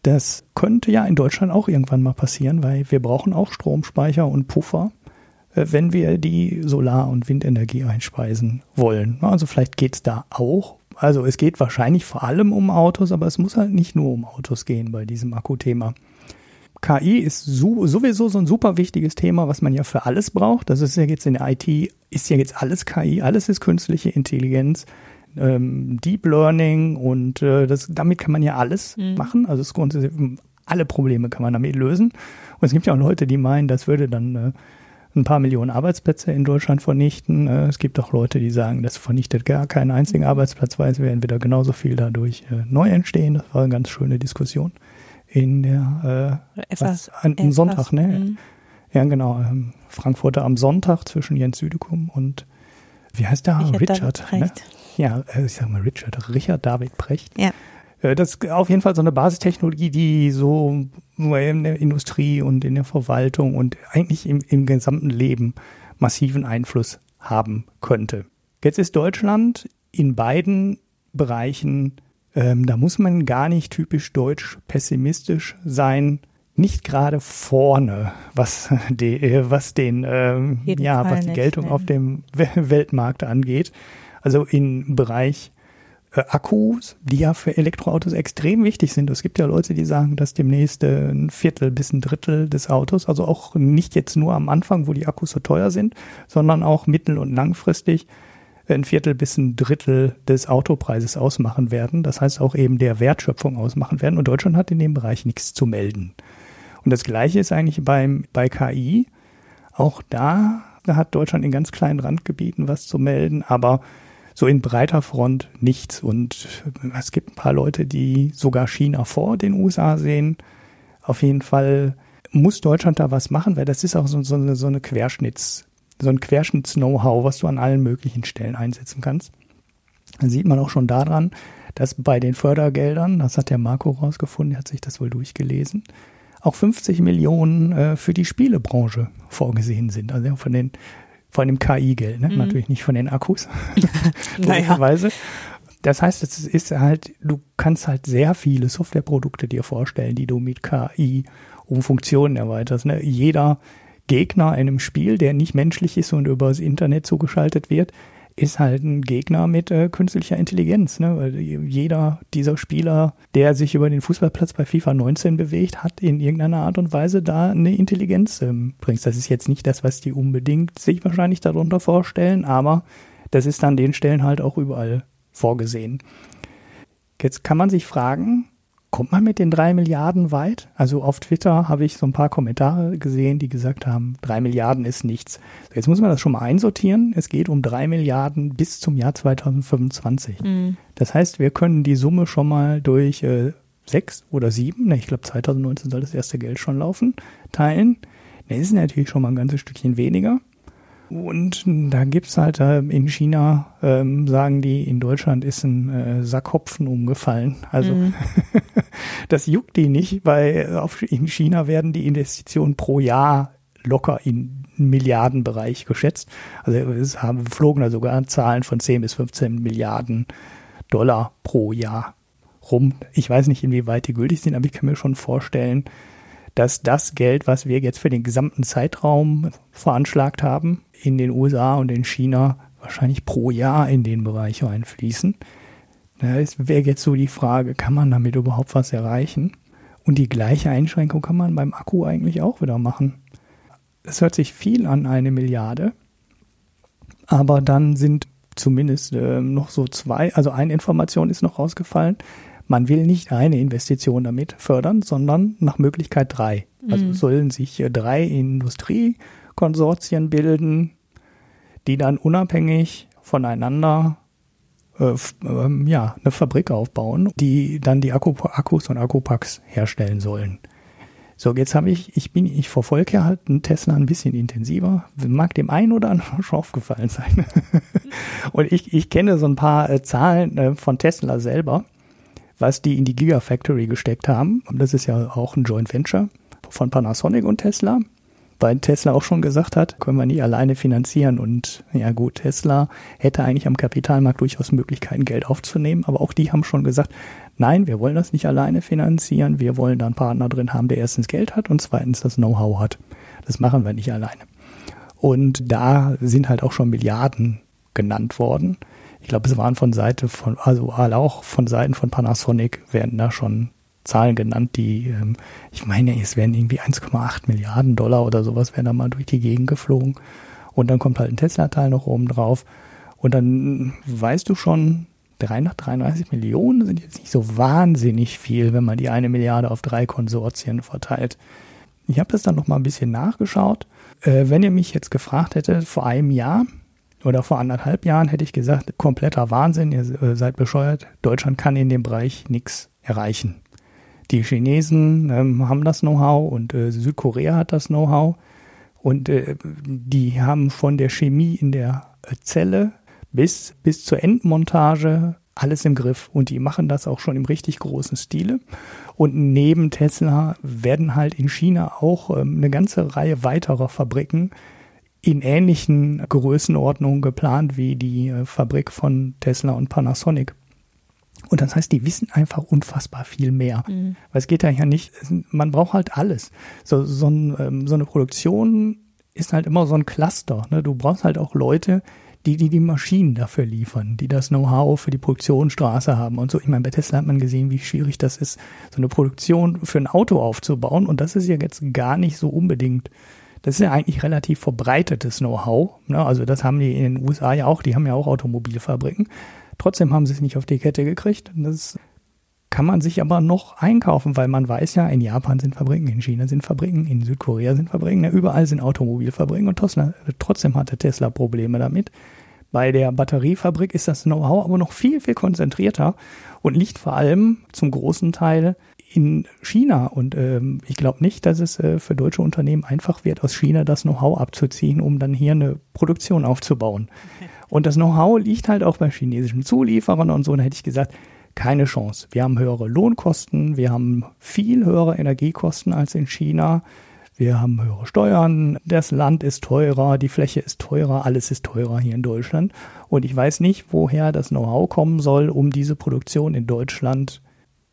Das könnte ja in Deutschland auch irgendwann mal passieren, weil wir brauchen auch Stromspeicher und Puffer, äh, wenn wir die Solar- und Windenergie einspeisen wollen. Also vielleicht geht es da auch. Also es geht wahrscheinlich vor allem um Autos, aber es muss halt nicht nur um Autos gehen bei diesem Akkuthema. KI ist sowieso so ein super wichtiges Thema, was man ja für alles braucht. Das ist ja jetzt in der IT, ist ja jetzt alles KI, alles ist künstliche Intelligenz, ähm, Deep Learning und äh, das, damit kann man ja alles mhm. machen. Also es grundsätzlich, alle Probleme kann man damit lösen. Und es gibt ja auch Leute, die meinen, das würde dann äh, ein paar Millionen Arbeitsplätze in Deutschland vernichten. Äh, es gibt auch Leute, die sagen, das vernichtet gar keinen einzigen Arbeitsplatz, weil es werden wieder genauso viel dadurch äh, neu entstehen. Das war eine ganz schöne Diskussion in der äh, was, an, am Sonntag, ne? Mhm. Ja, genau. Ähm, Frankfurter am Sonntag zwischen Jens Südekum und wie heißt der? Richard. Richard ne? Ja, äh, ich sag mal Richard, Richard David Precht. Ja. Äh, das ist auf jeden Fall so eine Basistechnologie, die so in der Industrie und in der Verwaltung und eigentlich im, im gesamten Leben massiven Einfluss haben könnte. Jetzt ist Deutschland in beiden Bereichen ähm, da muss man gar nicht typisch deutsch pessimistisch sein. Nicht gerade vorne, was, die, was den, ähm, ja, was die Geltung nein. auf dem Weltmarkt angeht. Also im Bereich äh, Akkus, die ja für Elektroautos extrem wichtig sind. Es gibt ja Leute, die sagen, dass demnächst äh, ein Viertel bis ein Drittel des Autos, also auch nicht jetzt nur am Anfang, wo die Akkus so teuer sind, sondern auch mittel- und langfristig ein Viertel bis ein Drittel des Autopreises ausmachen werden. Das heißt auch eben der Wertschöpfung ausmachen werden. Und Deutschland hat in dem Bereich nichts zu melden. Und das Gleiche ist eigentlich beim, bei KI. Auch da, da hat Deutschland in ganz kleinen Randgebieten was zu melden, aber so in breiter Front nichts. Und es gibt ein paar Leute, die sogar China vor den USA sehen. Auf jeden Fall muss Deutschland da was machen, weil das ist auch so, so so eine Querschnitts- so ein Querschnitts-Know-how, was du an allen möglichen Stellen einsetzen kannst. Dann sieht man auch schon daran, dass bei den Fördergeldern, das hat der Marco rausgefunden, der hat sich das wohl durchgelesen, auch 50 Millionen äh, für die Spielebranche vorgesehen sind. Also von den von dem KI-Geld, ne? Mhm. natürlich nicht von den Akkus. naja. Das heißt, es ist halt, du kannst halt sehr viele Softwareprodukte dir vorstellen, die du mit KI um Funktionen erweiterst. Ne? Jeder Gegner einem Spiel, der nicht menschlich ist und über das Internet zugeschaltet wird, ist halt ein Gegner mit äh, künstlicher Intelligenz. Ne? Weil jeder dieser Spieler, der sich über den Fußballplatz bei FIFA 19 bewegt, hat in irgendeiner Art und Weise da eine Intelligenz ähm, bringt. Das ist jetzt nicht das, was die unbedingt sich wahrscheinlich darunter vorstellen, aber das ist an den Stellen halt auch überall vorgesehen. Jetzt kann man sich fragen, Kommt man mit den drei Milliarden weit? Also auf Twitter habe ich so ein paar Kommentare gesehen, die gesagt haben, drei Milliarden ist nichts. Jetzt muss man das schon mal einsortieren. Es geht um drei Milliarden bis zum Jahr 2025. Mhm. Das heißt, wir können die Summe schon mal durch äh, sechs oder sieben, ne, ich glaube 2019 soll das erste Geld schon laufen, teilen. Das ist natürlich schon mal ein ganzes Stückchen weniger. Und da gibt's halt äh, in China, ähm, sagen die, in Deutschland ist ein äh, Sack Hopfen umgefallen. Also mhm. das juckt die nicht, weil auf, in China werden die Investitionen pro Jahr locker in Milliardenbereich geschätzt. Also es haben flogen da sogar Zahlen von 10 bis 15 Milliarden Dollar pro Jahr rum. Ich weiß nicht, inwieweit die gültig sind, aber ich kann mir schon vorstellen, dass das Geld, was wir jetzt für den gesamten Zeitraum veranschlagt haben, in den USA und in China wahrscheinlich pro Jahr in den Bereich reinfließen. Da wäre jetzt so die Frage, kann man damit überhaupt was erreichen? Und die gleiche Einschränkung kann man beim Akku eigentlich auch wieder machen. Es hört sich viel an, eine Milliarde, aber dann sind zumindest äh, noch so zwei, also eine Information ist noch rausgefallen. Man will nicht eine Investition damit fördern, sondern nach Möglichkeit drei. Also mhm. sollen sich äh, drei Industriekonsortien bilden, die dann unabhängig voneinander äh, äh, ja, eine Fabrik aufbauen, die dann die Akku Akkus und Akkupacks herstellen sollen. So, jetzt habe ich, ich bin, ich verfolge halt einen Tesla ein bisschen intensiver. Mag dem einen oder anderen schon aufgefallen sein. und ich, ich kenne so ein paar äh, Zahlen äh, von Tesla selber was die in die Gigafactory gesteckt haben. Und das ist ja auch ein Joint Venture von Panasonic und Tesla. weil Tesla auch schon gesagt hat, können wir nicht alleine finanzieren. Und ja gut, Tesla hätte eigentlich am Kapitalmarkt durchaus Möglichkeiten, Geld aufzunehmen, aber auch die haben schon gesagt, nein, wir wollen das nicht alleine finanzieren, wir wollen da einen Partner drin haben, der erstens Geld hat und zweitens das Know-how hat. Das machen wir nicht alleine. Und da sind halt auch schon Milliarden genannt worden. Ich glaube, es waren von Seite von, also auch von Seiten von Panasonic werden da schon Zahlen genannt, die, ähm, ich meine, es werden irgendwie 1,8 Milliarden Dollar oder sowas werden da mal durch die Gegend geflogen. Und dann kommt halt ein Tesla-Teil noch oben drauf. Und dann weißt du schon, 333 Millionen sind jetzt nicht so wahnsinnig viel, wenn man die eine Milliarde auf drei Konsortien verteilt. Ich habe das dann noch mal ein bisschen nachgeschaut. Äh, wenn ihr mich jetzt gefragt hättet, vor einem Jahr oder vor anderthalb Jahren, hätte ich gesagt, kompletter Wahnsinn, ihr äh, seid bescheuert. Deutschland kann in dem Bereich nichts erreichen. Die Chinesen ähm, haben das Know-how und äh, Südkorea hat das Know-how. Und äh, die haben von der Chemie in der Zelle bis, bis zur Endmontage alles im Griff. Und die machen das auch schon im richtig großen Stile. Und neben Tesla werden halt in China auch ähm, eine ganze Reihe weiterer Fabriken in ähnlichen Größenordnungen geplant wie die äh, Fabrik von Tesla und Panasonic. Und das heißt, die wissen einfach unfassbar viel mehr. Mhm. Weil es geht ja nicht, man braucht halt alles. So, so, ein, ähm, so eine Produktion ist halt immer so ein Cluster. Ne? Du brauchst halt auch Leute, die, die die Maschinen dafür liefern, die das Know-how für die Produktionsstraße haben und so. Ich meine, bei Tesla hat man gesehen, wie schwierig das ist, so eine Produktion für ein Auto aufzubauen. Und das ist ja jetzt gar nicht so unbedingt das ist ja eigentlich relativ verbreitetes Know-how. Ne? Also das haben die in den USA ja auch, die haben ja auch Automobilfabriken. Trotzdem haben sie es nicht auf die Kette gekriegt. Das kann man sich aber noch einkaufen, weil man weiß ja, in Japan sind Fabriken, in China sind Fabriken, in Südkorea sind Fabriken, ja, überall sind Automobilfabriken und Tesla, trotzdem hatte Tesla Probleme damit. Bei der Batteriefabrik ist das Know-how aber noch viel, viel konzentrierter und liegt vor allem zum großen Teil in China. Und ähm, ich glaube nicht, dass es äh, für deutsche Unternehmen einfach wird, aus China das Know-how abzuziehen, um dann hier eine Produktion aufzubauen. Und das Know-how liegt halt auch bei chinesischen Zulieferern und so. Und da hätte ich gesagt, keine Chance. Wir haben höhere Lohnkosten, wir haben viel höhere Energiekosten als in China. Wir haben höhere Steuern, das Land ist teurer, die Fläche ist teurer, alles ist teurer hier in Deutschland. Und ich weiß nicht, woher das Know-how kommen soll, um diese Produktion in Deutschland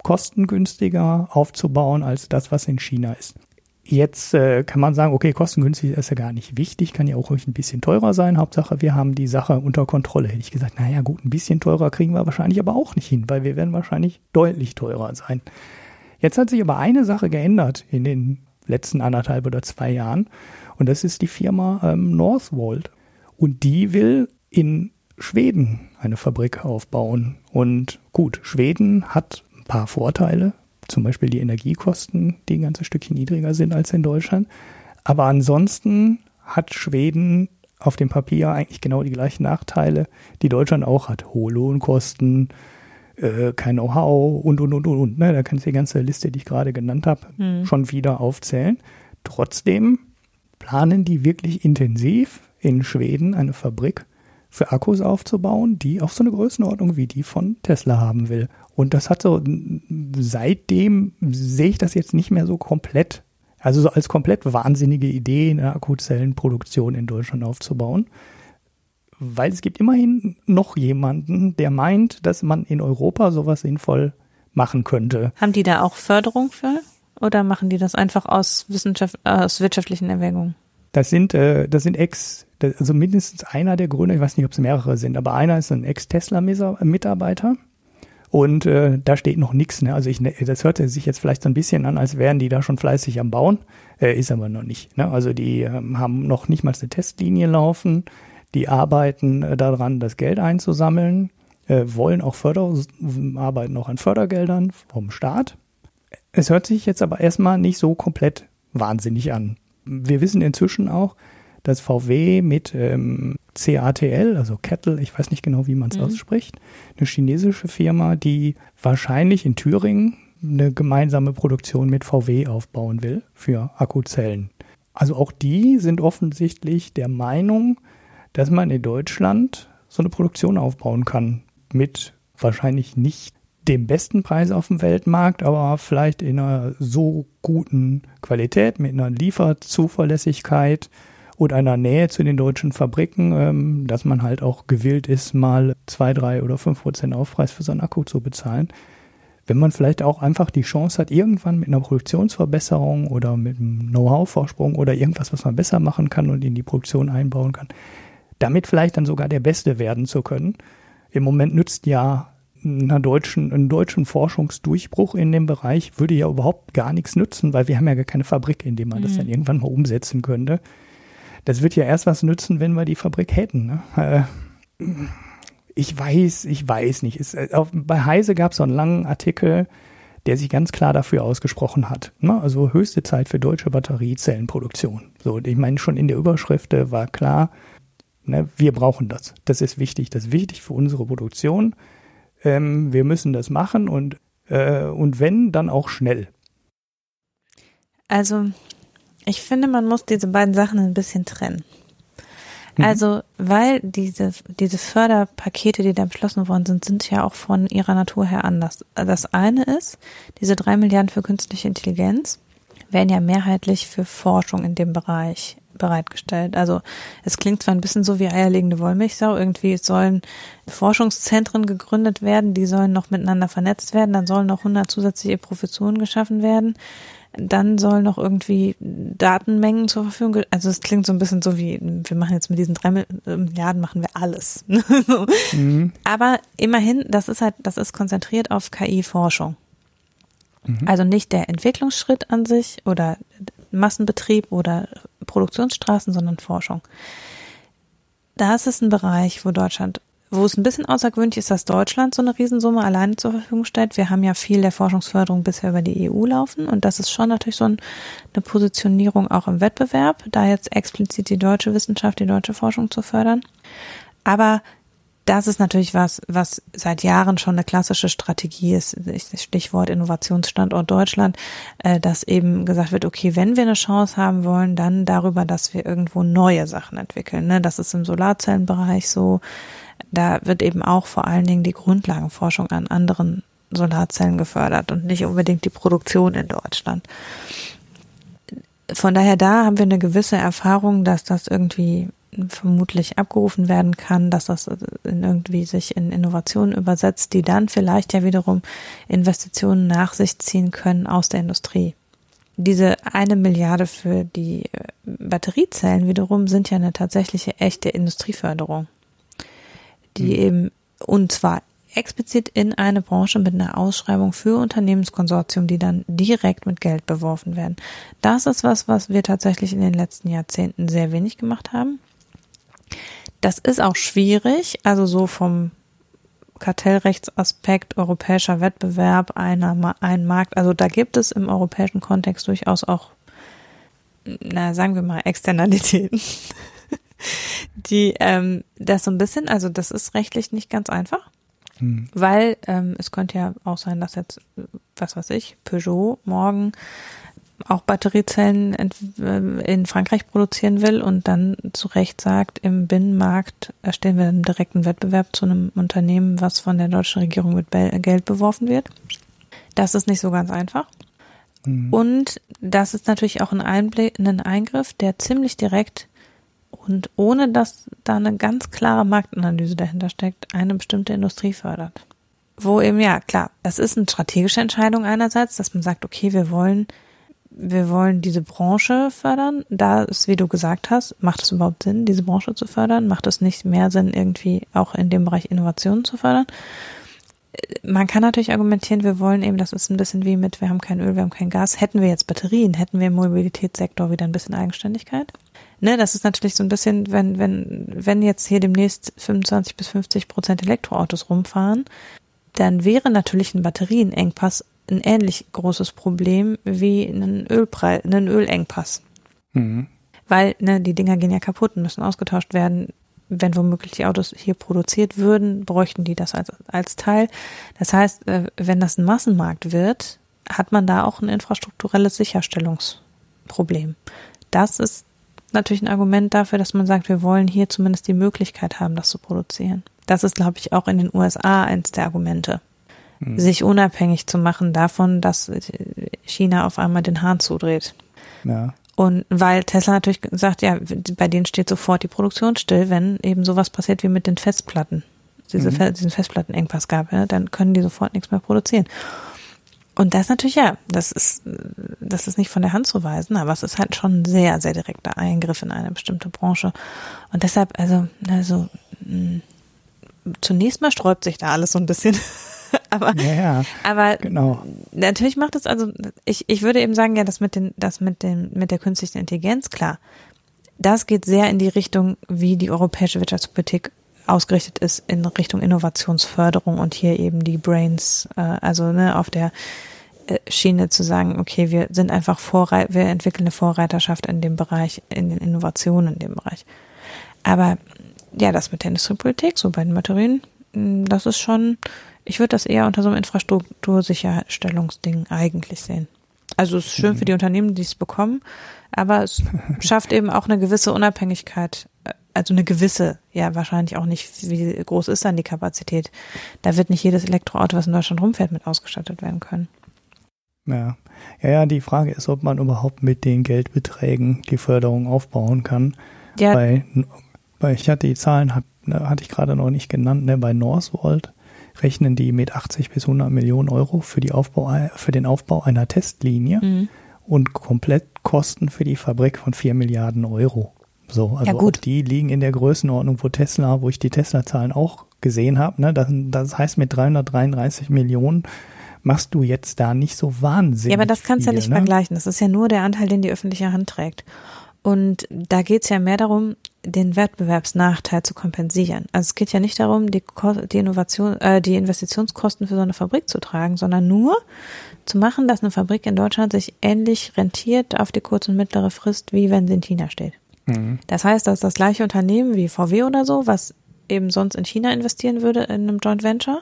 kostengünstiger aufzubauen als das, was in China ist. Jetzt äh, kann man sagen, okay, kostengünstig ist ja gar nicht wichtig, kann ja auch ruhig ein bisschen teurer sein. Hauptsache, wir haben die Sache unter Kontrolle. Hätte ich gesagt, naja gut, ein bisschen teurer kriegen wir wahrscheinlich aber auch nicht hin, weil wir werden wahrscheinlich deutlich teurer sein. Jetzt hat sich aber eine Sache geändert in den letzten anderthalb oder zwei Jahren und das ist die Firma ähm, Northvolt. Und die will in Schweden eine Fabrik aufbauen. Und gut, Schweden hat ein paar Vorteile zum Beispiel die Energiekosten, die ein ganzes Stückchen niedriger sind als in Deutschland. Aber ansonsten hat Schweden auf dem Papier eigentlich genau die gleichen Nachteile, die Deutschland auch hat. Hohe Lohnkosten, äh, kein Know-how und, und, und, und. Ne? Da kannst du die ganze Liste, die ich gerade genannt habe, mhm. schon wieder aufzählen. Trotzdem planen die wirklich intensiv in Schweden eine Fabrik für Akkus aufzubauen, die auch so eine Größenordnung wie die von Tesla haben will. Und das hat so, seitdem sehe ich das jetzt nicht mehr so komplett, also so als komplett wahnsinnige Idee, eine Akkuzellenproduktion in Deutschland aufzubauen. Weil es gibt immerhin noch jemanden, der meint, dass man in Europa sowas sinnvoll machen könnte. Haben die da auch Förderung für? Oder machen die das einfach aus, Wissenschaft, aus wirtschaftlichen Erwägungen? Das sind, äh, das sind Ex, also mindestens einer der Gründer, ich weiß nicht, ob es mehrere sind, aber einer ist ein Ex-Tesla-Mitarbeiter und äh, da steht noch nichts. Ne? Also ich, ne, das hörte sich jetzt vielleicht so ein bisschen an, als wären die da schon fleißig am Bauen. Äh, ist aber noch nicht. Ne? Also die ähm, haben noch nicht mal eine Testlinie laufen. Die arbeiten äh, daran, das Geld einzusammeln, äh, wollen auch Förder, arbeiten auch an Fördergeldern vom Staat. Es hört sich jetzt aber erstmal nicht so komplett wahnsinnig an. Wir wissen inzwischen auch, dass VW mit ähm, CATL, also Kettle, ich weiß nicht genau, wie man es mhm. ausspricht, eine chinesische Firma, die wahrscheinlich in Thüringen eine gemeinsame Produktion mit VW aufbauen will für Akkuzellen. Also auch die sind offensichtlich der Meinung, dass man in Deutschland so eine Produktion aufbauen kann mit wahrscheinlich nicht dem besten Preis auf dem Weltmarkt, aber vielleicht in einer so guten Qualität, mit einer Lieferzuverlässigkeit und einer Nähe zu den deutschen Fabriken, ähm, dass man halt auch gewillt ist, mal zwei, drei oder fünf Prozent Aufpreis für so einen Akku zu bezahlen. Wenn man vielleicht auch einfach die Chance hat, irgendwann mit einer Produktionsverbesserung oder mit einem Know-how-Vorsprung oder irgendwas, was man besser machen kann und in die Produktion einbauen kann, damit vielleicht dann sogar der Beste werden zu können. Im Moment nützt ja einer deutschen, einen deutschen Forschungsdurchbruch in dem Bereich würde ja überhaupt gar nichts nützen, weil wir haben ja gar keine Fabrik, in der man mhm. das dann irgendwann mal umsetzen könnte. Das wird ja erst was nützen, wenn wir die Fabrik hätten. Ne? Äh, ich weiß, ich weiß nicht. Es, äh, auf, bei Heise gab es so einen langen Artikel, der sich ganz klar dafür ausgesprochen hat. Ne? Also höchste Zeit für deutsche Batteriezellenproduktion. So, ich meine, schon in der Überschrift war klar, ne, wir brauchen das. Das ist wichtig. Das ist wichtig für unsere Produktion. Ähm, wir müssen das machen und, äh, und wenn, dann auch schnell. Also, ich finde, man muss diese beiden Sachen ein bisschen trennen. Mhm. Also, weil diese, diese Förderpakete, die da beschlossen worden sind, sind ja auch von ihrer Natur her anders. Das eine ist, diese drei Milliarden für künstliche Intelligenz werden ja mehrheitlich für Forschung in dem Bereich bereitgestellt. Also es klingt zwar ein bisschen so wie eierlegende Wollmilchsau, irgendwie sollen Forschungszentren gegründet werden, die sollen noch miteinander vernetzt werden, dann sollen noch 100 zusätzliche Professuren geschaffen werden, dann sollen noch irgendwie Datenmengen zur Verfügung, also es klingt so ein bisschen so wie, wir machen jetzt mit diesen drei Milliarden, machen wir alles. mhm. Aber immerhin, das ist halt, das ist konzentriert auf KI-Forschung. Mhm. Also nicht der Entwicklungsschritt an sich oder Massenbetrieb oder Produktionsstraßen, sondern Forschung. Das ist ein Bereich, wo Deutschland, wo es ein bisschen außergewöhnlich ist, dass Deutschland so eine Riesensumme alleine zur Verfügung stellt. Wir haben ja viel der Forschungsförderung bisher über die EU laufen und das ist schon natürlich so eine Positionierung auch im Wettbewerb, da jetzt explizit die deutsche Wissenschaft, die deutsche Forschung zu fördern. Aber das ist natürlich was, was seit Jahren schon eine klassische Strategie ist, Stichwort Innovationsstandort Deutschland, äh, dass eben gesagt wird, okay, wenn wir eine Chance haben wollen, dann darüber, dass wir irgendwo neue Sachen entwickeln. Ne? Das ist im Solarzellenbereich so. Da wird eben auch vor allen Dingen die Grundlagenforschung an anderen Solarzellen gefördert und nicht unbedingt die Produktion in Deutschland. Von daher da haben wir eine gewisse Erfahrung, dass das irgendwie vermutlich abgerufen werden kann, dass das in irgendwie sich in Innovationen übersetzt, die dann vielleicht ja wiederum Investitionen nach sich ziehen können aus der Industrie. Diese eine Milliarde für die äh, Batteriezellen wiederum sind ja eine tatsächliche echte Industrieförderung, die mhm. eben und zwar explizit in eine Branche mit einer Ausschreibung für Unternehmenskonsortium, die dann direkt mit Geld beworfen werden. Das ist was, was wir tatsächlich in den letzten Jahrzehnten sehr wenig gemacht haben. Das ist auch schwierig, also so vom Kartellrechtsaspekt, europäischer Wettbewerb, einer, ein Markt. Also da gibt es im europäischen Kontext durchaus auch, na, sagen wir mal, Externalitäten, die ähm, das so ein bisschen, also das ist rechtlich nicht ganz einfach. Hm. Weil ähm, es könnte ja auch sein, dass jetzt, was weiß ich, Peugeot morgen auch Batteriezellen äh, in Frankreich produzieren will und dann zu Recht sagt, im Binnenmarkt erstellen wir einen direkten Wettbewerb zu einem Unternehmen, was von der deutschen Regierung mit Geld beworfen wird. Das ist nicht so ganz einfach. Mhm. Und das ist natürlich auch ein, Einblick, ein Eingriff, der ziemlich direkt und ohne dass da eine ganz klare Marktanalyse dahinter steckt, eine bestimmte Industrie fördert. Wo eben, ja, klar, das ist eine strategische Entscheidung einerseits, dass man sagt, okay, wir wollen wir wollen diese Branche fördern. Da ist, wie du gesagt hast, macht es überhaupt Sinn, diese Branche zu fördern? Macht es nicht mehr Sinn, irgendwie auch in dem Bereich Innovationen zu fördern? Man kann natürlich argumentieren, wir wollen eben, das ist ein bisschen wie mit, wir haben kein Öl, wir haben kein Gas. Hätten wir jetzt Batterien, hätten wir im Mobilitätssektor wieder ein bisschen Eigenständigkeit. Ne, das ist natürlich so ein bisschen, wenn, wenn, wenn jetzt hier demnächst 25 bis 50 Prozent Elektroautos rumfahren, dann wäre natürlich ein Batterienengpass ein ähnlich großes Problem wie einen Ölpreis, einen Ölengpass. Mhm. Weil ne, die Dinger gehen ja kaputt und müssen ausgetauscht werden. Wenn womöglich die Autos hier produziert würden, bräuchten die das als, als Teil. Das heißt, äh, wenn das ein Massenmarkt wird, hat man da auch ein infrastrukturelles Sicherstellungsproblem. Das ist natürlich ein Argument dafür, dass man sagt, wir wollen hier zumindest die Möglichkeit haben, das zu produzieren. Das ist, glaube ich, auch in den USA eins der Argumente hm. sich unabhängig zu machen davon, dass China auf einmal den Hahn zudreht. Ja. Und weil Tesla natürlich sagt, ja, bei denen steht sofort die Produktion still, wenn eben sowas passiert wie mit den Festplatten, diese, mhm. diesen Festplattenengpass gab, ja, dann können die sofort nichts mehr produzieren. Und das natürlich, ja, das ist, das ist nicht von der Hand zu weisen, aber es ist halt schon ein sehr, sehr direkter Eingriff in eine bestimmte Branche. Und deshalb, also, also, mh, zunächst mal sträubt sich da alles so ein bisschen. aber, ja, ja, aber genau. natürlich macht es also, ich, ich würde eben sagen, ja, das mit den, das mit dem, mit der künstlichen Intelligenz, klar. Das geht sehr in die Richtung, wie die europäische Wirtschaftspolitik ausgerichtet ist in Richtung Innovationsförderung und hier eben die Brains, äh, also ne, auf der äh, Schiene zu sagen, okay, wir sind einfach Vorreit wir entwickeln eine Vorreiterschaft in dem Bereich, in den Innovationen in dem Bereich. Aber ja, das mit der Industriepolitik, so bei den Batterien, hm, das ist schon, ich würde das eher unter so einem Infrastruktursicherstellungsding eigentlich sehen. Also es ist schön mhm. für die Unternehmen, die es bekommen, aber es schafft eben auch eine gewisse Unabhängigkeit, also eine gewisse, ja wahrscheinlich auch nicht, wie groß ist dann die Kapazität. Da wird nicht jedes Elektroauto, was in Deutschland rumfährt, mit ausgestattet werden können. Ja. ja, ja, die Frage ist, ob man überhaupt mit den Geldbeträgen die Förderung aufbauen kann. Ja. Bei, weil ich hatte die Zahlen, hat, hatte ich gerade noch nicht genannt, ne, bei Northvolt rechnen die mit 80 bis 100 Millionen Euro für, die Aufbau, für den Aufbau einer Testlinie mhm. und Komplettkosten für die Fabrik von 4 Milliarden Euro. So, also ja, die liegen in der Größenordnung, wo Tesla, wo ich die Tesla-Zahlen auch gesehen habe. Ne? Das, das heißt, mit 333 Millionen machst du jetzt da nicht so wahnsinnig. Ja, aber das kannst du ja nicht ne? vergleichen. Das ist ja nur der Anteil, den die öffentliche Hand trägt. Und da geht es ja mehr darum, den Wettbewerbsnachteil zu kompensieren. Also es geht ja nicht darum, die, die Innovation, äh, die Investitionskosten für so eine Fabrik zu tragen, sondern nur zu machen, dass eine Fabrik in Deutschland sich ähnlich rentiert auf die kurze und mittlere Frist, wie wenn sie in China steht. Mhm. Das heißt, dass das gleiche Unternehmen wie VW oder so, was eben sonst in China investieren würde in einem Joint Venture,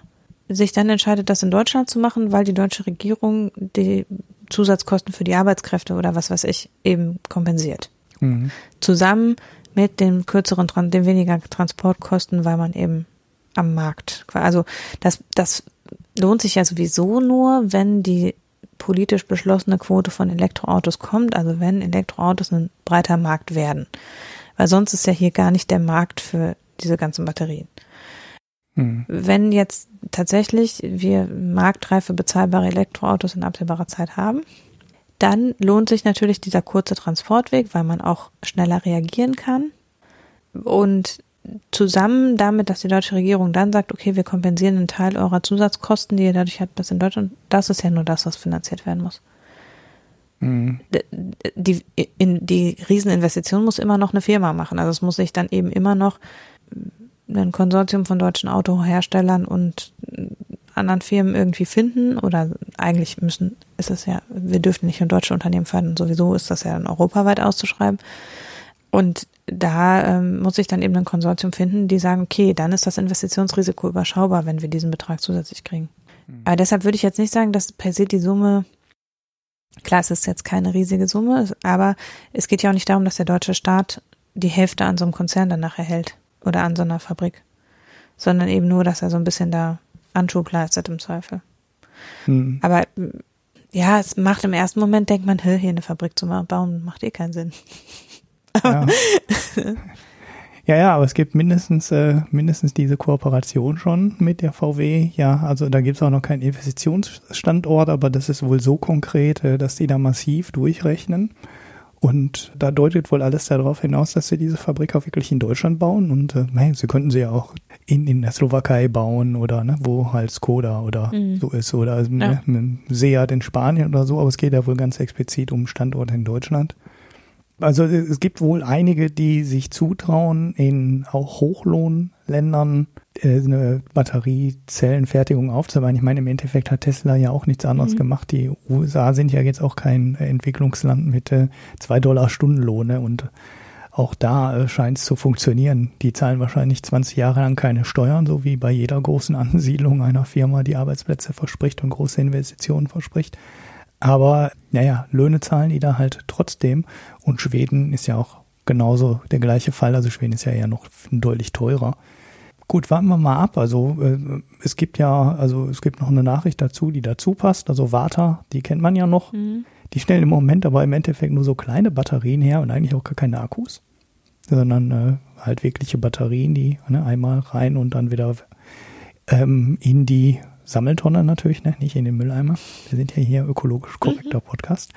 sich dann entscheidet, das in Deutschland zu machen, weil die deutsche Regierung die Zusatzkosten für die Arbeitskräfte oder was weiß ich eben kompensiert. Mhm. Zusammen mit den kürzeren, den weniger Transportkosten, weil man eben am Markt, also das, das lohnt sich ja sowieso nur, wenn die politisch beschlossene Quote von Elektroautos kommt, also wenn Elektroautos ein breiter Markt werden. Weil sonst ist ja hier gar nicht der Markt für diese ganzen Batterien. Hm. Wenn jetzt tatsächlich wir marktreife bezahlbare Elektroautos in absehbarer Zeit haben, dann lohnt sich natürlich dieser kurze Transportweg, weil man auch schneller reagieren kann. Und zusammen damit, dass die deutsche Regierung dann sagt, okay, wir kompensieren einen Teil eurer Zusatzkosten, die ihr dadurch habt, bis in Deutschland, das ist ja nur das, was finanziert werden muss. Mhm. Die, in, die Rieseninvestition muss immer noch eine Firma machen. Also es muss sich dann eben immer noch ein Konsortium von deutschen Autoherstellern und anderen Firmen irgendwie finden oder eigentlich müssen, ist es ja, wir dürften nicht in deutsche Unternehmen fördern, sowieso ist das ja dann europaweit auszuschreiben. Und da ähm, muss ich dann eben ein Konsortium finden, die sagen, okay, dann ist das Investitionsrisiko überschaubar, wenn wir diesen Betrag zusätzlich kriegen. Mhm. Aber deshalb würde ich jetzt nicht sagen, dass per se die Summe, klar, es ist jetzt keine riesige Summe, aber es geht ja auch nicht darum, dass der deutsche Staat die Hälfte an so einem Konzern danach erhält oder an so einer Fabrik, sondern eben nur, dass er so ein bisschen da Anschub leistet im Zweifel. Mhm. Aber ja, es macht im ersten Moment, denkt man, hier eine Fabrik zu bauen, macht eh keinen Sinn. Ja. ja, ja, aber es gibt mindestens, äh, mindestens diese Kooperation schon mit der VW. Ja, also da gibt es auch noch keinen Investitionsstandort, aber das ist wohl so konkret, äh, dass die da massiv durchrechnen. Und da deutet wohl alles darauf hinaus, dass sie diese Fabrik auch wirklich in Deutschland bauen. Und äh, hey, sie könnten sie ja auch in, in der Slowakei bauen oder ne, wo halt Skoda oder mhm. so ist. Oder also, ja. ne, Seat in Spanien oder so. Aber es geht ja wohl ganz explizit um Standorte in Deutschland. Also es gibt wohl einige, die sich zutrauen, in auch Hochlohnländern äh, eine Batteriezellenfertigung aufzubauen. Ich meine, im Endeffekt hat Tesla ja auch nichts anderes mhm. gemacht. Die USA sind ja jetzt auch kein Entwicklungsland mit äh, zwei Dollar Stundenlohne und auch da äh, scheint es zu funktionieren. Die zahlen wahrscheinlich 20 Jahre lang keine Steuern, so wie bei jeder großen Ansiedlung einer Firma, die Arbeitsplätze verspricht und große Investitionen verspricht. Aber naja, Löhne zahlen die da halt trotzdem. Und Schweden ist ja auch genauso der gleiche Fall. Also Schweden ist ja eher noch deutlich teurer. Gut, warten wir mal ab. Also äh, es gibt ja, also es gibt noch eine Nachricht dazu, die dazu passt. Also Vata, die kennt man ja noch. Mhm. Die stellen im Moment aber im Endeffekt nur so kleine Batterien her und eigentlich auch gar keine Akkus, sondern äh, halt wirkliche Batterien, die ne, einmal rein und dann wieder ähm, in die Sammeltonne natürlich, ne? nicht in den Mülleimer. Wir sind ja hier ökologisch korrekter mhm. Podcast.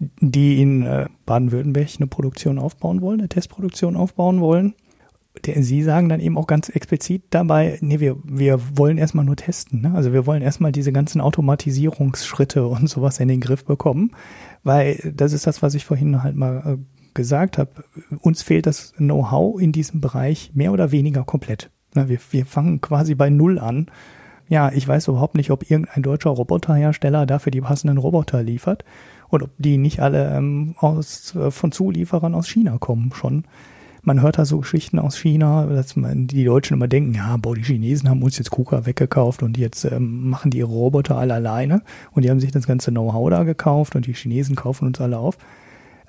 Die in äh, Baden-Württemberg eine Produktion aufbauen wollen, eine Testproduktion aufbauen wollen. Der, Sie sagen dann eben auch ganz explizit dabei, nee, wir, wir wollen erstmal nur testen. Ne? Also wir wollen erstmal diese ganzen Automatisierungsschritte und sowas in den Griff bekommen, weil das ist das, was ich vorhin halt mal äh, gesagt habe. Uns fehlt das Know-how in diesem Bereich mehr oder weniger komplett. Ne? Wir, wir fangen quasi bei Null an ja, ich weiß überhaupt nicht, ob irgendein deutscher Roboterhersteller dafür die passenden Roboter liefert und ob die nicht alle ähm, aus, äh, von Zulieferern aus China kommen schon. Man hört da so Geschichten aus China, dass man, die Deutschen immer denken, ja, boah, die Chinesen haben uns jetzt KUKA weggekauft und jetzt ähm, machen die ihre Roboter alle alleine und die haben sich das ganze Know-how da gekauft und die Chinesen kaufen uns alle auf.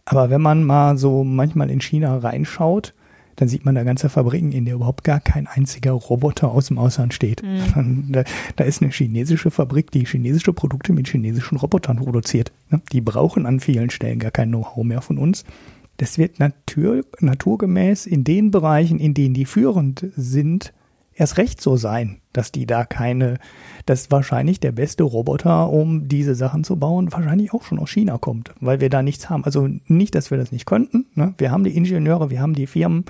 Aber wenn man mal so manchmal in China reinschaut, dann sieht man da ganze Fabriken, in der überhaupt gar kein einziger Roboter aus dem Ausland steht. Mhm. Da, da, ist eine chinesische Fabrik, die chinesische Produkte mit chinesischen Robotern produziert. Ne? Die brauchen an vielen Stellen gar kein Know-how mehr von uns. Das wird natur, naturgemäß in den Bereichen, in denen die führend sind, erst recht so sein, dass die da keine, dass wahrscheinlich der beste Roboter, um diese Sachen zu bauen, wahrscheinlich auch schon aus China kommt, weil wir da nichts haben. Also nicht, dass wir das nicht könnten. Ne? Wir haben die Ingenieure, wir haben die Firmen,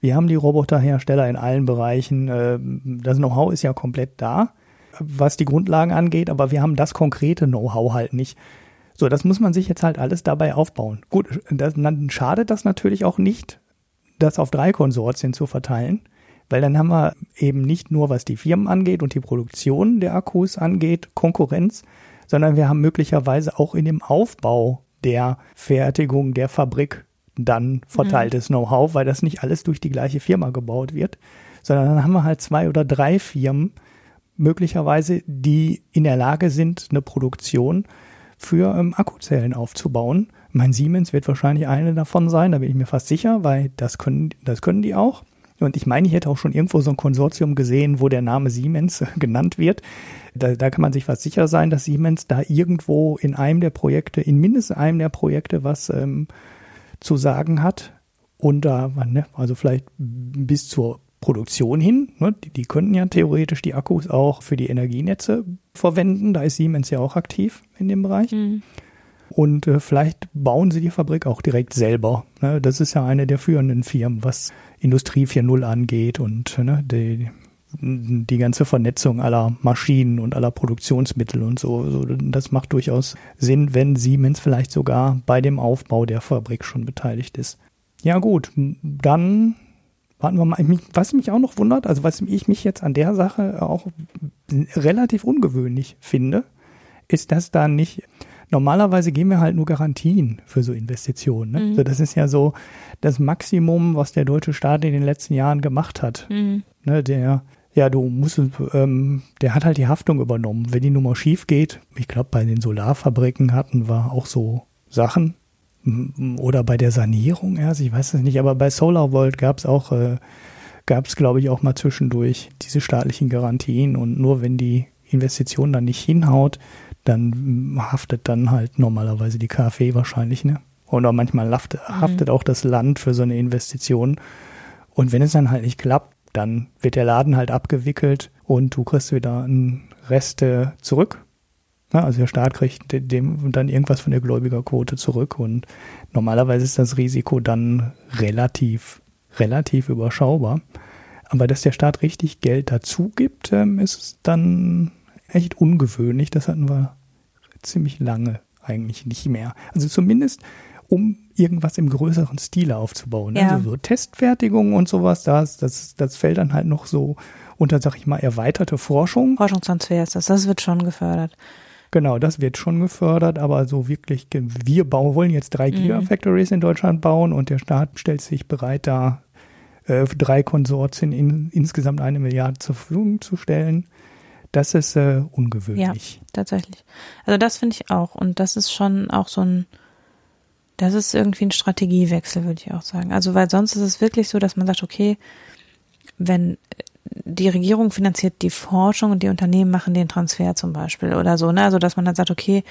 wir haben die Roboterhersteller in allen Bereichen. Äh, das Know-how ist ja komplett da, was die Grundlagen angeht, aber wir haben das konkrete Know-how halt nicht. So, das muss man sich jetzt halt alles dabei aufbauen. Gut, das, dann schadet das natürlich auch nicht, das auf drei Konsortien zu verteilen weil dann haben wir eben nicht nur, was die Firmen angeht und die Produktion der Akkus angeht, Konkurrenz, sondern wir haben möglicherweise auch in dem Aufbau der Fertigung der Fabrik dann verteiltes mhm. Know-how, weil das nicht alles durch die gleiche Firma gebaut wird, sondern dann haben wir halt zwei oder drei Firmen möglicherweise, die in der Lage sind, eine Produktion für ähm, Akkuzellen aufzubauen. Mein Siemens wird wahrscheinlich eine davon sein, da bin ich mir fast sicher, weil das können, das können die auch. Und ich meine, ich hätte auch schon irgendwo so ein Konsortium gesehen, wo der Name Siemens genannt wird. Da, da kann man sich fast sicher sein, dass Siemens da irgendwo in einem der Projekte, in mindestens einem der Projekte was ähm, zu sagen hat. Und da, ne, also vielleicht bis zur Produktion hin. Ne, die, die könnten ja theoretisch die Akkus auch für die Energienetze verwenden. Da ist Siemens ja auch aktiv in dem Bereich. Mhm. Und äh, vielleicht bauen sie die Fabrik auch direkt selber. Ne? Das ist ja eine der führenden Firmen, was Industrie 4.0 angeht und ne, die, die ganze Vernetzung aller Maschinen und aller Produktionsmittel und so, so. Das macht durchaus Sinn, wenn Siemens vielleicht sogar bei dem Aufbau der Fabrik schon beteiligt ist. Ja gut, dann warten wir mal. Was mich auch noch wundert, also was ich mich jetzt an der Sache auch relativ ungewöhnlich finde, ist, dass da nicht normalerweise geben wir halt nur Garantien für so Investitionen. Ne? Mhm. Also das ist ja so das Maximum, was der deutsche Staat in den letzten Jahren gemacht hat. Mhm. Ne, der, ja, du musst, ähm, der hat halt die Haftung übernommen. Wenn die Nummer schief geht, ich glaube, bei den Solarfabriken hatten wir auch so Sachen. Oder bei der Sanierung erst, ich weiß es nicht, aber bei SolarVolt gab es auch, äh, gab es, glaube ich, auch mal zwischendurch diese staatlichen Garantien und nur wenn die Investition dann nicht hinhaut, dann haftet dann halt normalerweise die KfW wahrscheinlich, ne? Oder manchmal haftet, mhm. haftet auch das Land für so eine Investition. Und wenn es dann halt nicht klappt, dann wird der Laden halt abgewickelt und du kriegst wieder einen Reste zurück. Also der Staat kriegt dem dann irgendwas von der Gläubigerquote zurück und normalerweise ist das Risiko dann relativ, relativ überschaubar. Aber dass der Staat richtig Geld dazu gibt, ähm, ist dann echt ungewöhnlich. Das hatten wir ziemlich lange eigentlich nicht mehr. Also zumindest um irgendwas im größeren Stile aufzubauen. Ne? Ja. Also so Testfertigung und sowas, das, das, das fällt dann halt noch so unter, sag ich mal, erweiterte Forschung. Forschungstransfer ist das, das wird schon gefördert. Genau, das wird schon gefördert, aber so wirklich, wir bauen, wollen jetzt drei mhm. Gigafactories in Deutschland bauen und der Staat stellt sich bereit, da äh, drei Konsortien in insgesamt eine Milliarde zur Verfügung zu stellen. Das ist äh, ungewöhnlich. Ja, tatsächlich. Also das finde ich auch. Und das ist schon auch so ein, das ist irgendwie ein Strategiewechsel, würde ich auch sagen. Also weil sonst ist es wirklich so, dass man sagt, okay, wenn die Regierung finanziert die Forschung und die Unternehmen machen den Transfer zum Beispiel oder so, ne? Also dass man dann sagt, okay,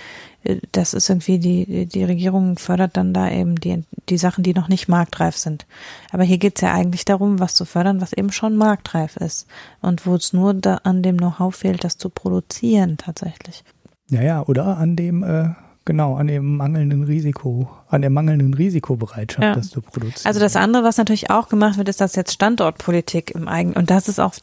äh, das ist irgendwie die, die Regierung fördert dann da eben die, die Sachen, die noch nicht marktreif sind. Aber hier geht's ja eigentlich darum, was zu fördern, was eben schon marktreif ist. Und wo es nur da an dem Know-how fehlt, das zu produzieren tatsächlich. Ja, ja, oder an dem äh, Genau, an dem mangelnden Risiko, an der mangelnden Risikobereitschaft, ja. das zu produzieren. Also das andere, was natürlich auch gemacht wird, ist das jetzt Standortpolitik im eigenen. Und das ist auch,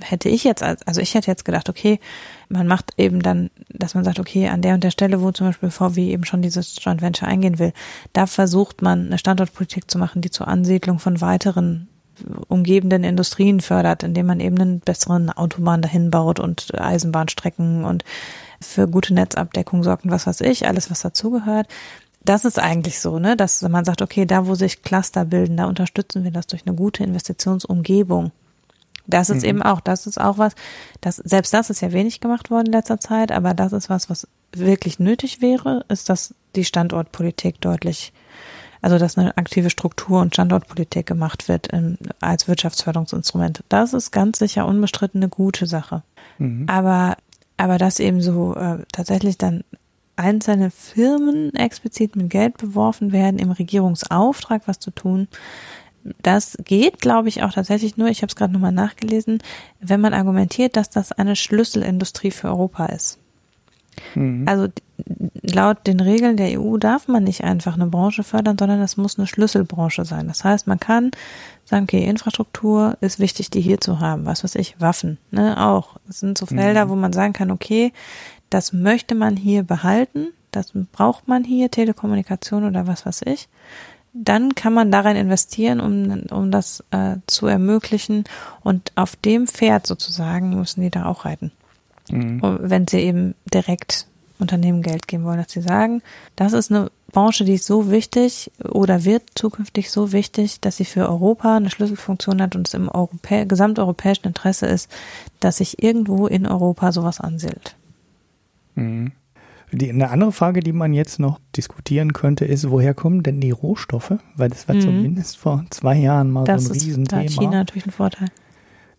hätte ich jetzt, also ich hätte jetzt gedacht, okay, man macht eben dann, dass man sagt, okay, an der und der Stelle, wo zum Beispiel VW eben schon dieses Joint Venture eingehen will, da versucht man eine Standortpolitik zu machen, die zur Ansiedlung von weiteren umgebenden Industrien fördert, indem man eben einen besseren Autobahn dahin baut und Eisenbahnstrecken und für gute Netzabdeckung sorgt und was weiß ich, alles was dazugehört. Das ist eigentlich so, ne, dass man sagt, okay, da wo sich Cluster bilden, da unterstützen wir das durch eine gute Investitionsumgebung. Das ist mhm. eben auch, das ist auch was, das, selbst das ist ja wenig gemacht worden in letzter Zeit, aber das ist was, was wirklich nötig wäre, ist, dass die Standortpolitik deutlich, also dass eine aktive Struktur und Standortpolitik gemacht wird in, als Wirtschaftsförderungsinstrument. Das ist ganz sicher unbestritten eine gute Sache. Mhm. Aber aber dass eben so äh, tatsächlich dann einzelne Firmen explizit mit Geld beworfen werden, im Regierungsauftrag was zu tun, das geht, glaube ich, auch tatsächlich nur, ich habe es gerade nochmal nachgelesen, wenn man argumentiert, dass das eine Schlüsselindustrie für Europa ist. Mhm. Also laut den Regeln der EU darf man nicht einfach eine Branche fördern, sondern es muss eine Schlüsselbranche sein. Das heißt, man kann sagen, okay, Infrastruktur ist wichtig, die hier zu haben. Was weiß ich, Waffen, ne, auch. Das sind so Felder, mhm. wo man sagen kann, okay, das möchte man hier behalten, das braucht man hier, Telekommunikation oder was weiß ich. Dann kann man darin investieren, um, um das äh, zu ermöglichen. Und auf dem Pferd sozusagen müssen die da auch reiten. Mhm. Wenn sie eben direkt Unternehmen Geld geben wollen, dass sie sagen, das ist eine Branche, die ist so wichtig oder wird zukünftig so wichtig, dass sie für Europa eine Schlüsselfunktion hat und es im Europä gesamteuropäischen Interesse ist, dass sich irgendwo in Europa sowas ansiedelt. Mhm. Die, eine andere Frage, die man jetzt noch diskutieren könnte, ist, woher kommen denn die Rohstoffe? Weil das war mhm. zumindest vor zwei Jahren mal das so ein ist, Riesenthema. Da hat China natürlich einen Vorteil.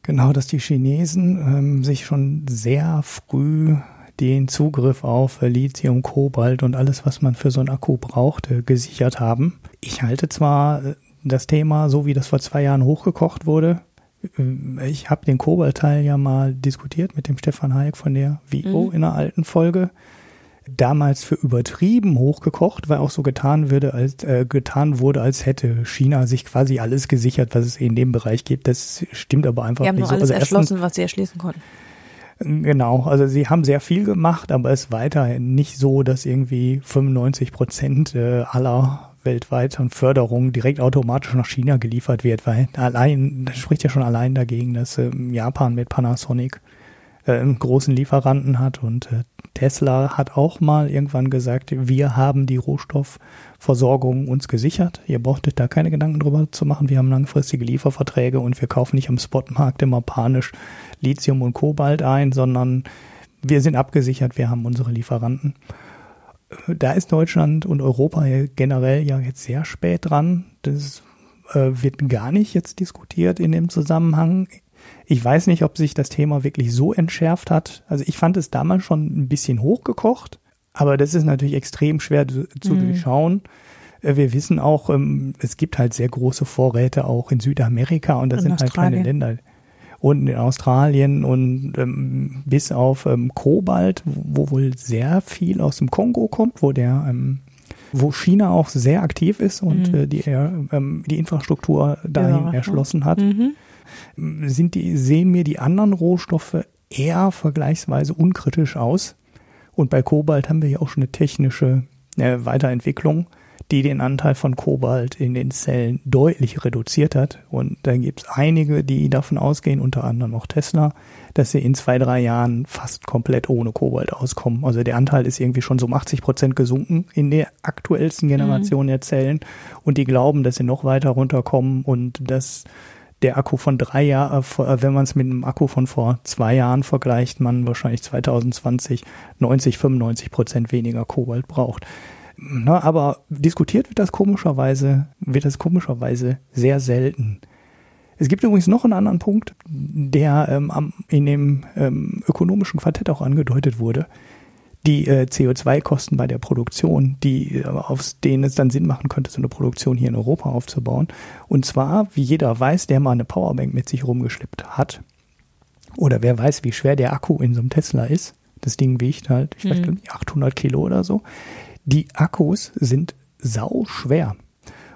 Genau, dass die Chinesen ähm, sich schon sehr früh den Zugriff auf Lithium, Kobalt und alles, was man für so einen Akku braucht, äh, gesichert haben. Ich halte zwar äh, das Thema, so wie das vor zwei Jahren hochgekocht wurde, äh, ich habe den Kobaltteil ja mal diskutiert mit dem Stefan Hayek von der VIO mhm. in einer alten Folge damals für übertrieben hochgekocht, weil auch so getan würde, als äh, getan wurde, als hätte China sich quasi alles gesichert, was es in dem Bereich gibt. Das stimmt aber einfach nicht. Sie haben nur alles also erschlossen, erstens, was sie erschließen konnten. Genau, also sie haben sehr viel gemacht, aber es ist weiterhin nicht so, dass irgendwie 95 Prozent äh, aller weltweiten Förderung direkt automatisch nach China geliefert wird, weil allein, das spricht ja schon allein dagegen, dass ähm, Japan mit Panasonic äh, großen Lieferanten hat und äh, Tesla hat auch mal irgendwann gesagt, wir haben die Rohstoffversorgung uns gesichert. Ihr brauchtet da keine Gedanken drüber zu machen. Wir haben langfristige Lieferverträge und wir kaufen nicht am Spotmarkt immer panisch Lithium und Kobalt ein, sondern wir sind abgesichert, wir haben unsere Lieferanten. Da ist Deutschland und Europa generell ja jetzt sehr spät dran. Das äh, wird gar nicht jetzt diskutiert in dem Zusammenhang. Ich weiß nicht, ob sich das Thema wirklich so entschärft hat. Also ich fand es damals schon ein bisschen hochgekocht, aber das ist natürlich extrem schwer zu, zu mhm. durchschauen. Äh, wir wissen auch, ähm, es gibt halt sehr große Vorräte auch in Südamerika und das in sind Australien. halt keine Länder. Und in Australien und ähm, bis auf ähm, Kobalt, wo wohl sehr viel aus dem Kongo kommt, wo der ähm, wo China auch sehr aktiv ist und mhm. äh, die, äh, die Infrastruktur dahin ja, erschlossen hat. Mhm sind die, sehen mir die anderen Rohstoffe eher vergleichsweise unkritisch aus. Und bei Kobalt haben wir ja auch schon eine technische äh, Weiterentwicklung, die den Anteil von Kobalt in den Zellen deutlich reduziert hat. Und da gibt es einige, die davon ausgehen, unter anderem auch Tesla, dass sie in zwei, drei Jahren fast komplett ohne Kobalt auskommen. Also der Anteil ist irgendwie schon so um 80 Prozent gesunken in der aktuellsten Generation mhm. der Zellen. Und die glauben, dass sie noch weiter runterkommen und dass der Akku von drei Jahren, äh, äh, wenn man es mit einem Akku von vor zwei Jahren vergleicht, man wahrscheinlich 2020 90, 95 Prozent weniger Kobalt braucht. Na, aber diskutiert wird das komischerweise, wird das komischerweise sehr selten. Es gibt übrigens noch einen anderen Punkt, der ähm, in dem ähm, ökonomischen Quartett auch angedeutet wurde. Die äh, CO2-Kosten bei der Produktion, die, äh, auf denen es dann Sinn machen könnte, so eine Produktion hier in Europa aufzubauen. Und zwar, wie jeder weiß, der mal eine Powerbank mit sich rumgeschleppt hat, oder wer weiß, wie schwer der Akku in so einem Tesla ist. Das Ding wiegt halt, ich weiß mhm. nicht, 800 Kilo oder so. Die Akkus sind sau schwer.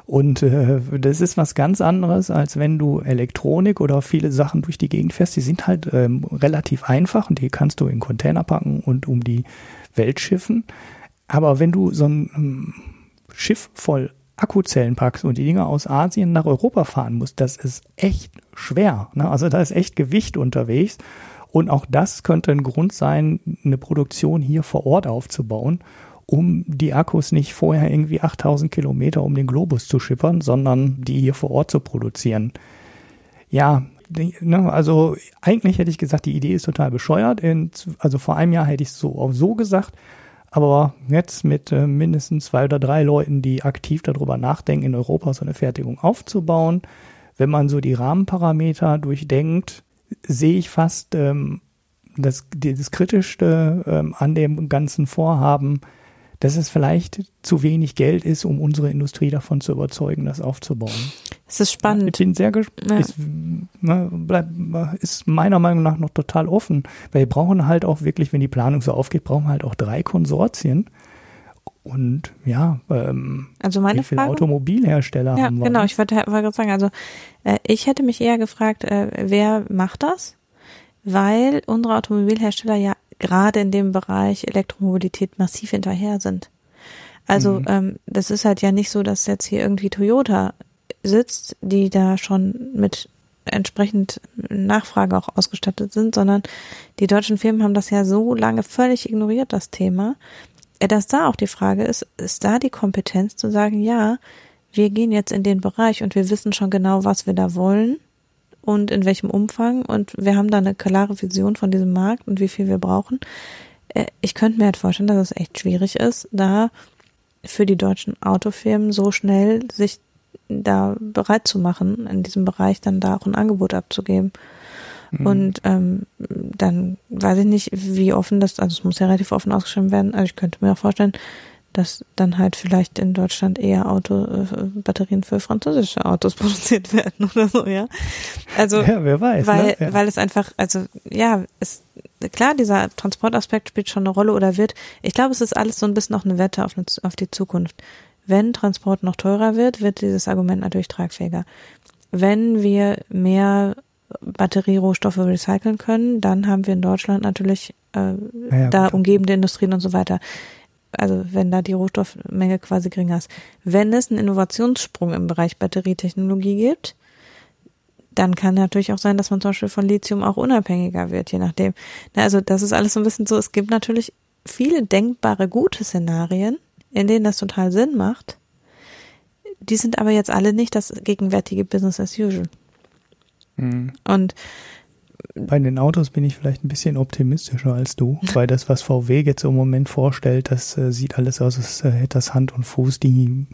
Und äh, das ist was ganz anderes, als wenn du Elektronik oder viele Sachen durch die Gegend fährst. Die sind halt ähm, relativ einfach und die kannst du in Container packen und um die Welt schiffen. Aber wenn du so ein ähm, Schiff voll Akkuzellen packst und die Dinger aus Asien nach Europa fahren musst, das ist echt schwer. Ne? Also da ist echt Gewicht unterwegs. Und auch das könnte ein Grund sein, eine Produktion hier vor Ort aufzubauen um die Akkus nicht vorher irgendwie 8000 Kilometer um den Globus zu schippern, sondern die hier vor Ort zu produzieren. Ja, ne, also eigentlich hätte ich gesagt, die Idee ist total bescheuert. also vor einem Jahr hätte ich es so auch so gesagt. Aber jetzt mit äh, mindestens zwei oder drei Leuten, die aktiv darüber nachdenken, in Europa so eine Fertigung aufzubauen, wenn man so die Rahmenparameter durchdenkt, sehe ich fast ähm, das, das Kritischste ähm, an dem ganzen Vorhaben, dass es vielleicht zu wenig Geld ist, um unsere Industrie davon zu überzeugen, das aufzubauen. Es ist spannend. Ich bin sehr gespannt. Ja. Ist, ne, ist meiner Meinung nach noch total offen, weil wir brauchen halt auch wirklich, wenn die Planung so aufgeht, brauchen wir halt auch drei Konsortien. Und ja, ähm, also meine wie viele Frage? Automobilhersteller ja, haben wir? Genau, ich wollte, wollte gerade sagen, also äh, ich hätte mich eher gefragt, äh, wer macht das? Weil unsere Automobilhersteller ja gerade in dem Bereich Elektromobilität massiv hinterher sind. Also mhm. ähm, das ist halt ja nicht so, dass jetzt hier irgendwie Toyota sitzt, die da schon mit entsprechend Nachfrage auch ausgestattet sind, sondern die deutschen Firmen haben das ja so lange völlig ignoriert, das Thema, äh, dass da auch die Frage ist, ist da die Kompetenz zu sagen, ja, wir gehen jetzt in den Bereich und wir wissen schon genau, was wir da wollen und in welchem Umfang und wir haben da eine klare Vision von diesem Markt und wie viel wir brauchen. Äh, ich könnte mir halt vorstellen, dass es echt schwierig ist, da für die deutschen Autofirmen so schnell sich da bereit zu machen, in diesem Bereich dann da auch ein Angebot abzugeben. Mhm. Und ähm, dann weiß ich nicht, wie offen das, also es muss ja relativ offen ausgeschrieben werden. Also ich könnte mir auch vorstellen, dass dann halt vielleicht in Deutschland eher Auto, äh, Batterien für französische Autos produziert werden oder so, ja. Also, ja, wer weiß, weil, ne? ja. weil es einfach, also, ja, ist, klar, dieser Transportaspekt spielt schon eine Rolle oder wird, ich glaube, es ist alles so ein bisschen noch eine Wette auf, eine, auf die Zukunft. Wenn Transport noch teurer wird, wird dieses Argument natürlich tragfähiger. Wenn wir mehr Batterierohstoffe recyceln können, dann haben wir in Deutschland natürlich äh, ja, da umgebende Industrien und so weiter also wenn da die Rohstoffmenge quasi geringer ist. Wenn es einen Innovationssprung im Bereich Batterietechnologie gibt, dann kann natürlich auch sein, dass man zum Beispiel von Lithium auch unabhängiger wird, je nachdem. Also das ist alles so ein bisschen so, es gibt natürlich viele denkbare gute Szenarien, in denen das total Sinn macht. Die sind aber jetzt alle nicht das gegenwärtige Business as usual. Mhm. Und bei den Autos bin ich vielleicht ein bisschen optimistischer als du, weil das, was VW jetzt im Moment vorstellt, das äh, sieht alles aus, als äh, hätte das Hand und Fuß. Die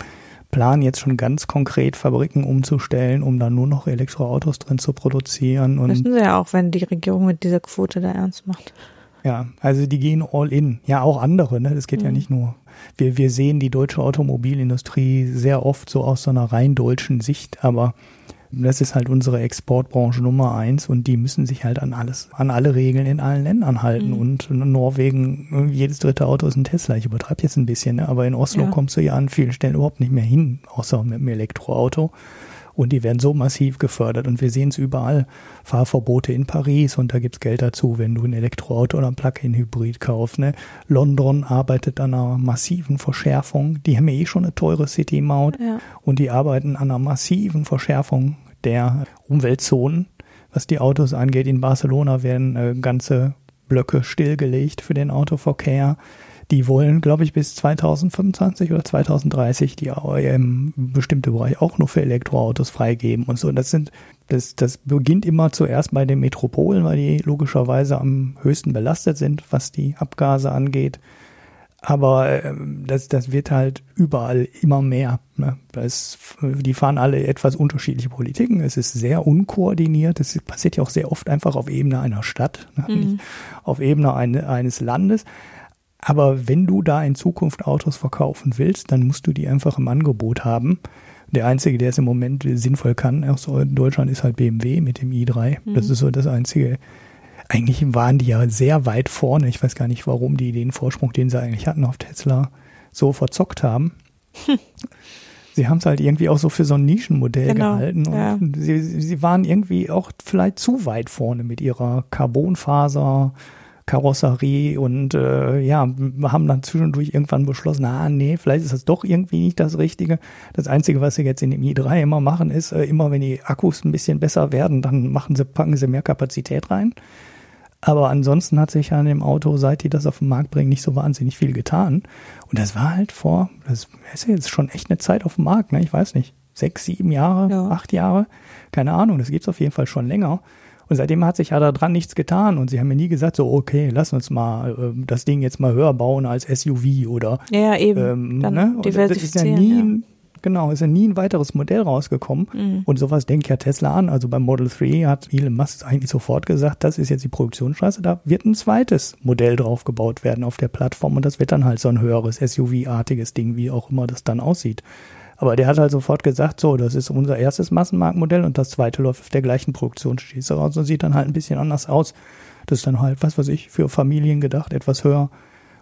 planen jetzt schon ganz konkret Fabriken umzustellen, um da nur noch Elektroautos drin zu produzieren. Und Müssen sie ja auch, wenn die Regierung mit dieser Quote da ernst macht. Ja, also die gehen all in. Ja, auch andere, ne? Das geht mhm. ja nicht nur. Wir, wir sehen die deutsche Automobilindustrie sehr oft so aus so einer rein deutschen Sicht, aber das ist halt unsere Exportbranche Nummer eins und die müssen sich halt an alles, an alle Regeln in allen Ländern halten. Mhm. Und in Norwegen, jedes dritte Auto ist ein Tesla. Ich übertreibe jetzt ein bisschen, ne? aber in Oslo ja. kommst du ja an vielen Stellen überhaupt nicht mehr hin, außer mit dem Elektroauto. Und die werden so massiv gefördert. Und wir sehen es überall. Fahrverbote in Paris und da gibt's Geld dazu, wenn du ein Elektroauto oder ein Plug-in-Hybrid kaufst. Ne? London arbeitet an einer massiven Verschärfung. Die haben ja eh schon eine teure City-Maut. Ja. Und die arbeiten an einer massiven Verschärfung der Umweltzonen. Was die Autos angeht, in Barcelona werden äh, ganze Blöcke stillgelegt für den Autoverkehr. Die wollen, glaube ich, bis 2025 oder 2030 die ähm, bestimmte Bereich auch nur für Elektroautos freigeben und so. Und das sind, das, das beginnt immer zuerst bei den Metropolen, weil die logischerweise am höchsten belastet sind, was die Abgase angeht. Aber äh, das, das wird halt überall immer mehr. Ne? Das, die fahren alle etwas unterschiedliche Politiken. Es ist sehr unkoordiniert. Es passiert ja auch sehr oft einfach auf Ebene einer Stadt, ne? mhm. auf Ebene eine, eines Landes. Aber wenn du da in Zukunft Autos verkaufen willst, dann musst du die einfach im Angebot haben. Der einzige, der es im Moment sinnvoll kann aus Deutschland, ist halt BMW mit dem i3. Mhm. Das ist so das einzige. Eigentlich waren die ja sehr weit vorne. Ich weiß gar nicht, warum die den Vorsprung, den sie eigentlich hatten auf Tesla, so verzockt haben. Sie haben es halt irgendwie auch so für so ein Nischenmodell genau, gehalten und ja. sie, sie waren irgendwie auch vielleicht zu weit vorne mit ihrer Carbonfaser, Karosserie und äh, ja, haben dann zwischendurch irgendwann beschlossen, ah nee, vielleicht ist das doch irgendwie nicht das Richtige. Das Einzige, was sie jetzt in dem i3 immer machen, ist, äh, immer wenn die Akkus ein bisschen besser werden, dann machen sie, packen sie mehr Kapazität rein. Aber ansonsten hat sich an dem Auto, seit die das auf den Markt bringen, nicht so wahnsinnig viel getan. Und das war halt vor, das ist ja jetzt schon echt eine Zeit auf dem Markt, ne? Ich weiß nicht, sechs, sieben Jahre, ja. acht Jahre, keine Ahnung, das gibt's auf jeden Fall schon länger. Und seitdem hat sich ja da dran nichts getan. Und sie haben mir nie gesagt, so, okay, lass uns mal äh, das Ding jetzt mal höher bauen als SUV oder. Ja, eben. Ähm, ne? das ist ja nie, ja. genau, ist ja nie ein weiteres Modell rausgekommen. Mhm. Und sowas denkt ja Tesla an. Also beim Model 3 hat Elon Musk eigentlich sofort gesagt, das ist jetzt die Produktionsstraße. Da wird ein zweites Modell drauf gebaut werden auf der Plattform. Und das wird dann halt so ein höheres SUV-artiges Ding, wie auch immer das dann aussieht. Aber der hat halt sofort gesagt, so, das ist unser erstes Massenmarktmodell und das zweite läuft auf der gleichen Produktionsschieße raus und sieht dann halt ein bisschen anders aus. Das ist dann halt, was weiß ich, für Familien gedacht, etwas höher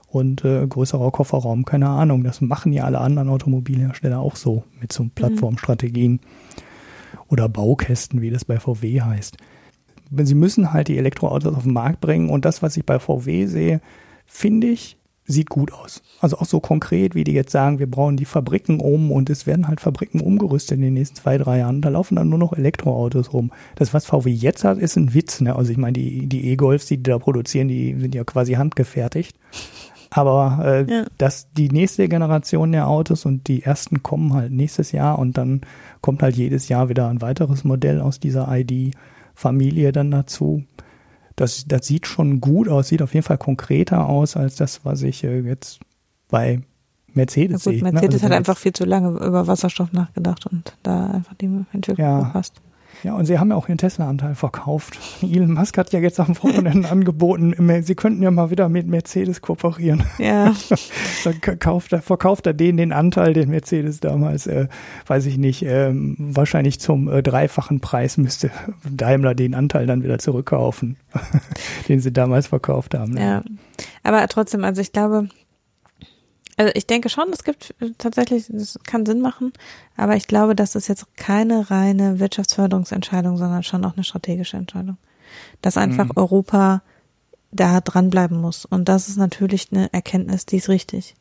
und äh, größerer Kofferraum, keine Ahnung. Das machen ja alle anderen Automobilhersteller auch so mit so Plattformstrategien mhm. oder Baukästen, wie das bei VW heißt. Sie müssen halt die Elektroautos auf den Markt bringen und das, was ich bei VW sehe, finde ich, sieht gut aus. Also auch so konkret, wie die jetzt sagen, wir brauchen die Fabriken um und es werden halt Fabriken umgerüstet in den nächsten zwei, drei Jahren. Da laufen dann nur noch Elektroautos rum. Das, was VW jetzt hat, ist ein Witz. Ne? Also ich meine, die die E-Golfs, die die da produzieren, die sind ja quasi handgefertigt. Aber äh, ja. dass die nächste Generation der Autos und die ersten kommen halt nächstes Jahr und dann kommt halt jedes Jahr wieder ein weiteres Modell aus dieser ID-Familie dann dazu das, das sieht schon gut aus, sieht auf jeden Fall konkreter aus als das, was ich äh, jetzt bei Mercedes ja, gut, sehe. Ne? Mercedes ne? also hat einfach viel zu lange über Wasserstoff nachgedacht und da einfach die Entwicklung ja, verpasst. Ja, und sie haben ja auch ihren Tesla-Anteil verkauft. Elon Musk hat ja jetzt am Wochenende angeboten, sie könnten ja mal wieder mit Mercedes kooperieren. Ja. Dann kauft er, verkauft er denen den Anteil, den Mercedes damals, äh, weiß ich nicht, ähm, wahrscheinlich zum äh, dreifachen Preis müsste Daimler den Anteil dann wieder zurückkaufen, den sie damals verkauft haben. Ne? Ja. Aber trotzdem, also ich glaube, also ich denke schon, es gibt äh, tatsächlich, das kann Sinn machen, aber ich glaube, das ist jetzt keine reine Wirtschaftsförderungsentscheidung, sondern schon auch eine strategische Entscheidung. Dass einfach mhm. Europa da dranbleiben muss. Und das ist natürlich eine Erkenntnis, die ist richtig.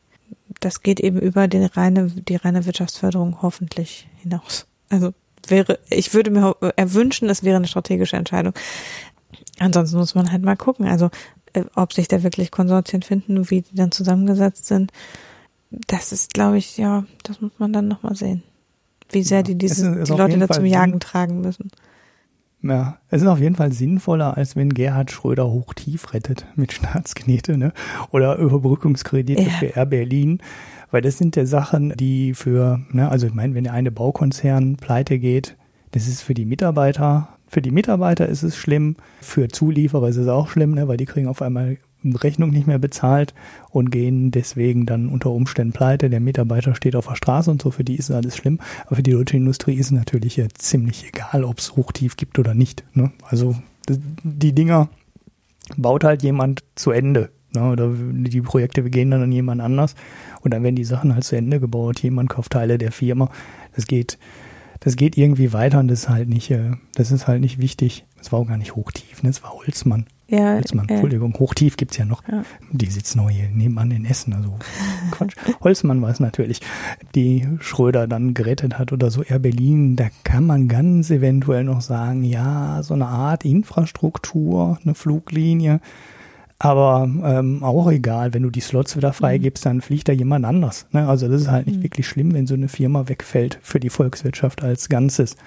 Das geht eben über die reine, die reine Wirtschaftsförderung hoffentlich hinaus. Also wäre, ich würde mir erwünschen, es wäre eine strategische Entscheidung. Ansonsten muss man halt mal gucken, also äh, ob sich da wirklich Konsortien finden, wie die dann zusammengesetzt sind das ist, glaube ich, ja, das muss man dann nochmal sehen. Wie sehr ja, die diese, die Leute da zum Jagen Sinn, tragen müssen. Ja, es ist auf jeden Fall sinnvoller, als wenn Gerhard Schröder hochtief rettet mit Staatsknete, ne? Oder Überbrückungskredite ja. für Air Berlin. Weil das sind ja Sachen, die für, ne, also ich meine, wenn der eine Baukonzern pleite geht, das ist für die Mitarbeiter, für die Mitarbeiter ist es schlimm, für Zulieferer ist es auch schlimm, ne, weil die kriegen auf einmal Rechnung nicht mehr bezahlt und gehen deswegen dann unter Umständen pleite. Der Mitarbeiter steht auf der Straße und so, für die ist alles schlimm. Aber für die deutsche Industrie ist es natürlich ziemlich egal, ob es Hochtief gibt oder nicht. Ne? Also die Dinger baut halt jemand zu Ende. Ne? Oder die Projekte gehen dann an jemand anders und dann werden die Sachen halt zu Ende gebaut. Jemand kauft Teile der Firma. Das geht, das geht irgendwie weiter und das ist halt nicht, äh, das ist halt nicht wichtig. Das war auch gar nicht hochtief, ne? Das war Holzmann. Ja, Holzmann, äh, Entschuldigung, Hochtief gibt's ja noch. Ja. Die sitzen auch hier nebenan in Essen, also Quatsch. Holzmann war es natürlich, die Schröder dann gerettet hat oder so. Air Berlin, da kann man ganz eventuell noch sagen, ja, so eine Art Infrastruktur, eine Fluglinie. Aber ähm, auch egal, wenn du die Slots wieder freigibst, mhm. dann fliegt da jemand anders. Ne? Also das ist halt nicht mhm. wirklich schlimm, wenn so eine Firma wegfällt für die Volkswirtschaft als Ganzes.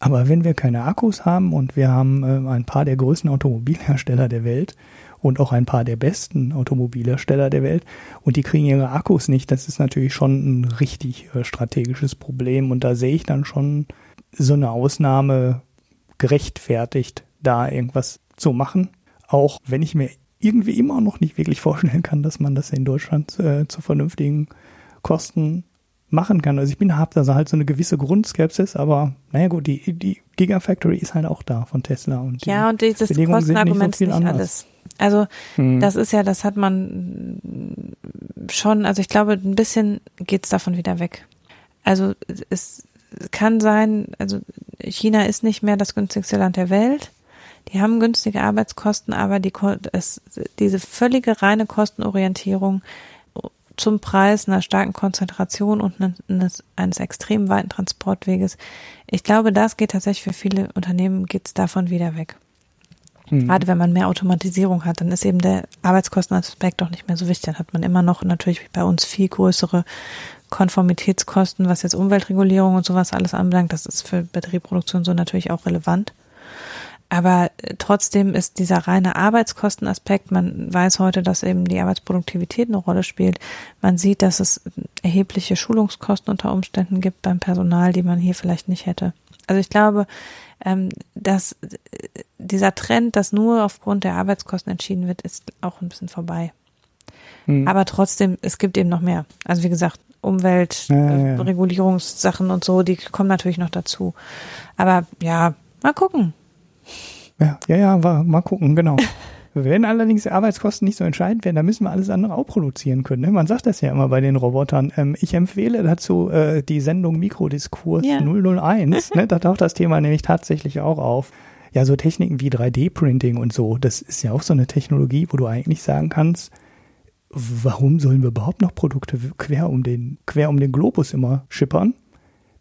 Aber wenn wir keine Akkus haben und wir haben äh, ein paar der größten Automobilhersteller der Welt und auch ein paar der besten Automobilhersteller der Welt und die kriegen ihre Akkus nicht. Das ist natürlich schon ein richtig äh, strategisches Problem und da sehe ich dann schon so eine Ausnahme gerechtfertigt, da irgendwas zu machen. Auch wenn ich mir irgendwie immer noch nicht wirklich vorstellen kann, dass man das in Deutschland äh, zu vernünftigen Kosten machen kann. Also ich bin, habe da halt so eine gewisse Grundskepsis, aber naja gut, die, die Gigafactory ist halt auch da von Tesla. Und ja, und dieses Kostenargument ist nicht, so nicht alles. Also hm. das ist ja, das hat man schon, also ich glaube, ein bisschen geht's davon wieder weg. Also es kann sein, also China ist nicht mehr das günstigste Land der Welt. Die haben günstige Arbeitskosten, aber die, es, diese völlige reine Kostenorientierung zum Preis einer starken Konzentration und eines, eines extrem weiten Transportweges. Ich glaube, das geht tatsächlich für viele Unternehmen, geht es davon wieder weg. Mhm. Gerade wenn man mehr Automatisierung hat, dann ist eben der Arbeitskostenaspekt doch nicht mehr so wichtig. Dann hat man immer noch natürlich bei uns viel größere Konformitätskosten, was jetzt Umweltregulierung und sowas alles anbelangt. Das ist für Batterieproduktion so natürlich auch relevant. Aber äh, trotzdem ist dieser reine Arbeitskostenaspekt, man weiß heute, dass eben die Arbeitsproduktivität eine Rolle spielt. Man sieht, dass es erhebliche Schulungskosten unter Umständen gibt beim Personal, die man hier vielleicht nicht hätte. Also ich glaube, ähm, dass äh, dieser Trend, dass nur aufgrund der Arbeitskosten entschieden wird, ist auch ein bisschen vorbei. Hm. Aber trotzdem, es gibt eben noch mehr. Also wie gesagt, Umwelt, ja, ja, ja. Und so, die kommen natürlich noch dazu. Aber ja, mal gucken. Ja, ja, ja, mal gucken, genau. Wenn allerdings die Arbeitskosten nicht so entscheidend werden, dann müssen wir alles andere auch produzieren können. Ne? Man sagt das ja immer bei den Robotern. Ähm, ich empfehle dazu äh, die Sendung Mikrodiskurs ja. 001. ne? Da taucht das Thema nämlich tatsächlich auch auf. Ja, so Techniken wie 3D-Printing und so, das ist ja auch so eine Technologie, wo du eigentlich sagen kannst, warum sollen wir überhaupt noch Produkte quer um den, quer um den Globus immer schippern?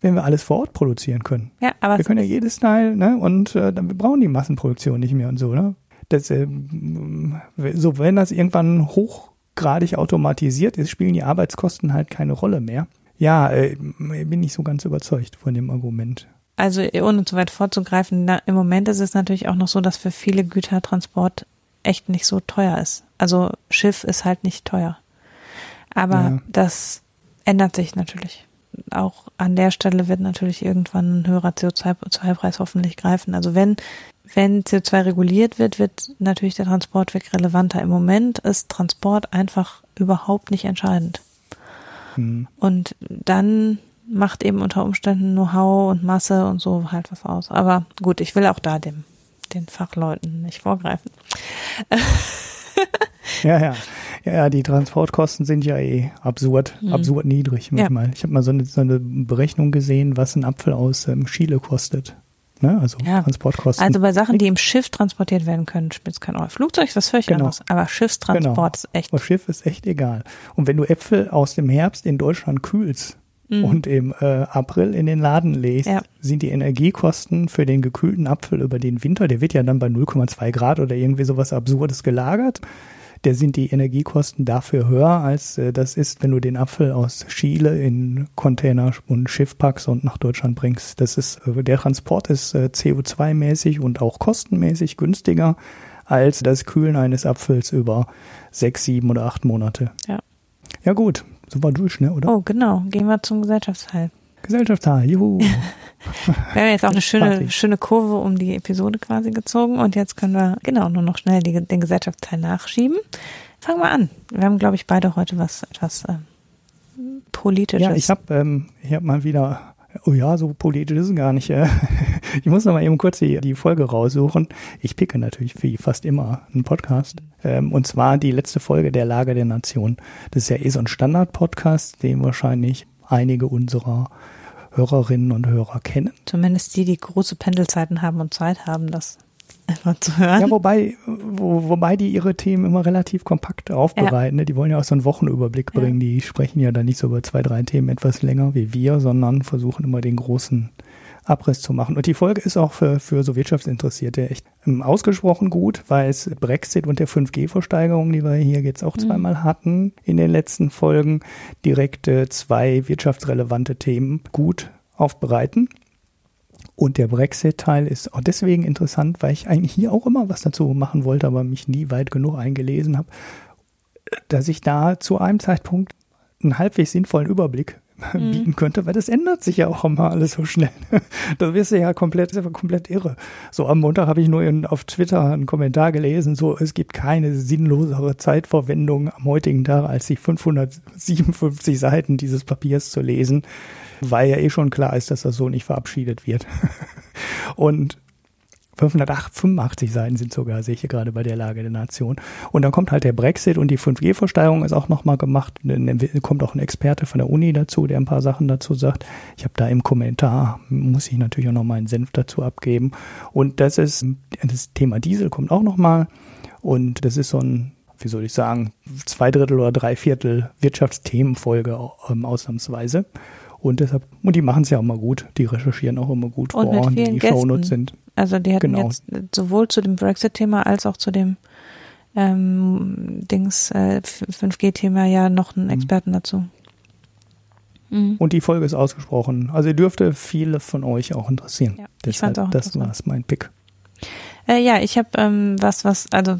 Wenn wir alles vor Ort produzieren können. Ja, aber wir können ja jedes Teil, ne? Und äh, dann wir brauchen die Massenproduktion nicht mehr und so, ne? Das, äh, so wenn das irgendwann hochgradig automatisiert ist, spielen die Arbeitskosten halt keine Rolle mehr. Ja, äh, bin ich so ganz überzeugt von dem Argument. Also ohne zu weit vorzugreifen, na, im Moment ist es natürlich auch noch so, dass für viele Güter Transport echt nicht so teuer ist. Also Schiff ist halt nicht teuer. Aber ja. das ändert sich natürlich auch an der Stelle wird natürlich irgendwann ein höherer CO2-Preis hoffentlich greifen. Also wenn, wenn CO2 reguliert wird, wird natürlich der Transportweg relevanter. Im Moment ist Transport einfach überhaupt nicht entscheidend. Hm. Und dann macht eben unter Umständen Know-how und Masse und so halt was aus. Aber gut, ich will auch da dem, den Fachleuten nicht vorgreifen. ja, ja. Ja, die Transportkosten sind ja eh absurd, mhm. absurd niedrig manchmal. Ja. Ich habe mal so eine, so eine, Berechnung gesehen, was ein Apfel aus ähm, Chile kostet. Ne? Also ja. Transportkosten. Also bei Sachen, die im Schiff transportiert werden können, spielt es keine Rolle. Flugzeug ist was völlig genau. anderes, aber Schiffstransport genau. ist echt. Aber Schiff ist echt egal. Und wenn du Äpfel aus dem Herbst in Deutschland kühlst, mhm. und im äh, April in den Laden legst, ja. sind die Energiekosten für den gekühlten Apfel über den Winter, der wird ja dann bei 0,2 Grad oder irgendwie sowas Absurdes gelagert, der sind die Energiekosten dafür höher, als äh, das ist, wenn du den Apfel aus Chile in Container und Schiff packst und nach Deutschland bringst. Das ist, äh, der Transport ist äh, CO2-mäßig und auch kostenmäßig günstiger als das Kühlen eines Apfels über sechs, sieben oder acht Monate. Ja. Ja gut, so war durch, ne, oder? Oh, genau. Gehen wir zum Gesellschaftsteil. Gesellschaftsteil, juhu. wir haben jetzt auch eine schöne, schöne Kurve um die Episode quasi gezogen und jetzt können wir genau nur noch schnell die, den Gesellschaftsteil nachschieben. Fangen wir an. Wir haben, glaube ich, beide heute was etwas äh, Politisches. Ja, ich habe ähm, ich hab mal wieder, oh ja, so politisch ist es gar nicht. Äh. Ich muss noch mal eben kurz die, die Folge raussuchen. Ich picke natürlich wie fast immer einen Podcast. Ähm, und zwar die letzte Folge der Lage der Nation. Das ist ja eh so ein Standard-Podcast, den wahrscheinlich einige unserer Hörerinnen und Hörer kennen. Zumindest die, die große Pendelzeiten haben und Zeit haben, das immer zu hören. Ja, wobei, wo, wobei die ihre Themen immer relativ kompakt aufbereiten. Ja. Ne? Die wollen ja auch so einen Wochenüberblick bringen. Ja. Die sprechen ja dann nicht so über zwei, drei Themen etwas länger wie wir, sondern versuchen immer den großen Abriss zu machen. Und die Folge ist auch für, für so Wirtschaftsinteressierte echt ähm, ausgesprochen gut, weil es Brexit und der 5G-Versteigerung, die wir hier jetzt auch mhm. zweimal hatten in den letzten Folgen, direkt äh, zwei wirtschaftsrelevante Themen gut aufbereiten. Und der Brexit-Teil ist auch deswegen interessant, weil ich eigentlich hier auch immer was dazu machen wollte, aber mich nie weit genug eingelesen habe, dass ich da zu einem Zeitpunkt einen halbwegs sinnvollen Überblick mhm. bieten könnte, weil das ändert sich ja auch immer alles so schnell. da wirst du ja komplett, komplett irre. So am Montag habe ich nur in, auf Twitter einen Kommentar gelesen, so es gibt keine sinnlosere Zeitverwendung am heutigen Tag, als die 557 Seiten dieses Papiers zu lesen weil ja eh schon klar ist, dass das so nicht verabschiedet wird. Und 585 Seiten sind sogar, sehe ich hier gerade bei der Lage der Nation. Und dann kommt halt der Brexit und die 5G-Versteigerung ist auch nochmal gemacht. Dann kommt auch ein Experte von der Uni dazu, der ein paar Sachen dazu sagt. Ich habe da im Kommentar, muss ich natürlich auch noch meinen Senf dazu abgeben. Und das ist, das Thema Diesel kommt auch nochmal. Und das ist so ein, wie soll ich sagen, zwei Drittel oder drei Viertel Wirtschaftsthemenfolge ähm, ausnahmsweise. Und deshalb, und die machen es ja auch mal gut, die recherchieren auch immer gut und vor, mit vielen die Shownotes sind. Also die hatten genau. jetzt sowohl zu dem Brexit-Thema als auch zu dem ähm, Dings äh, 5G-Thema ja noch einen mhm. Experten mhm. dazu. Mhm. Und die Folge ist ausgesprochen. Also dürfte viele von euch auch interessieren. Ja, Deshalb, ich auch das war mein Pick. Äh, ja, ich habe ähm, was, was, also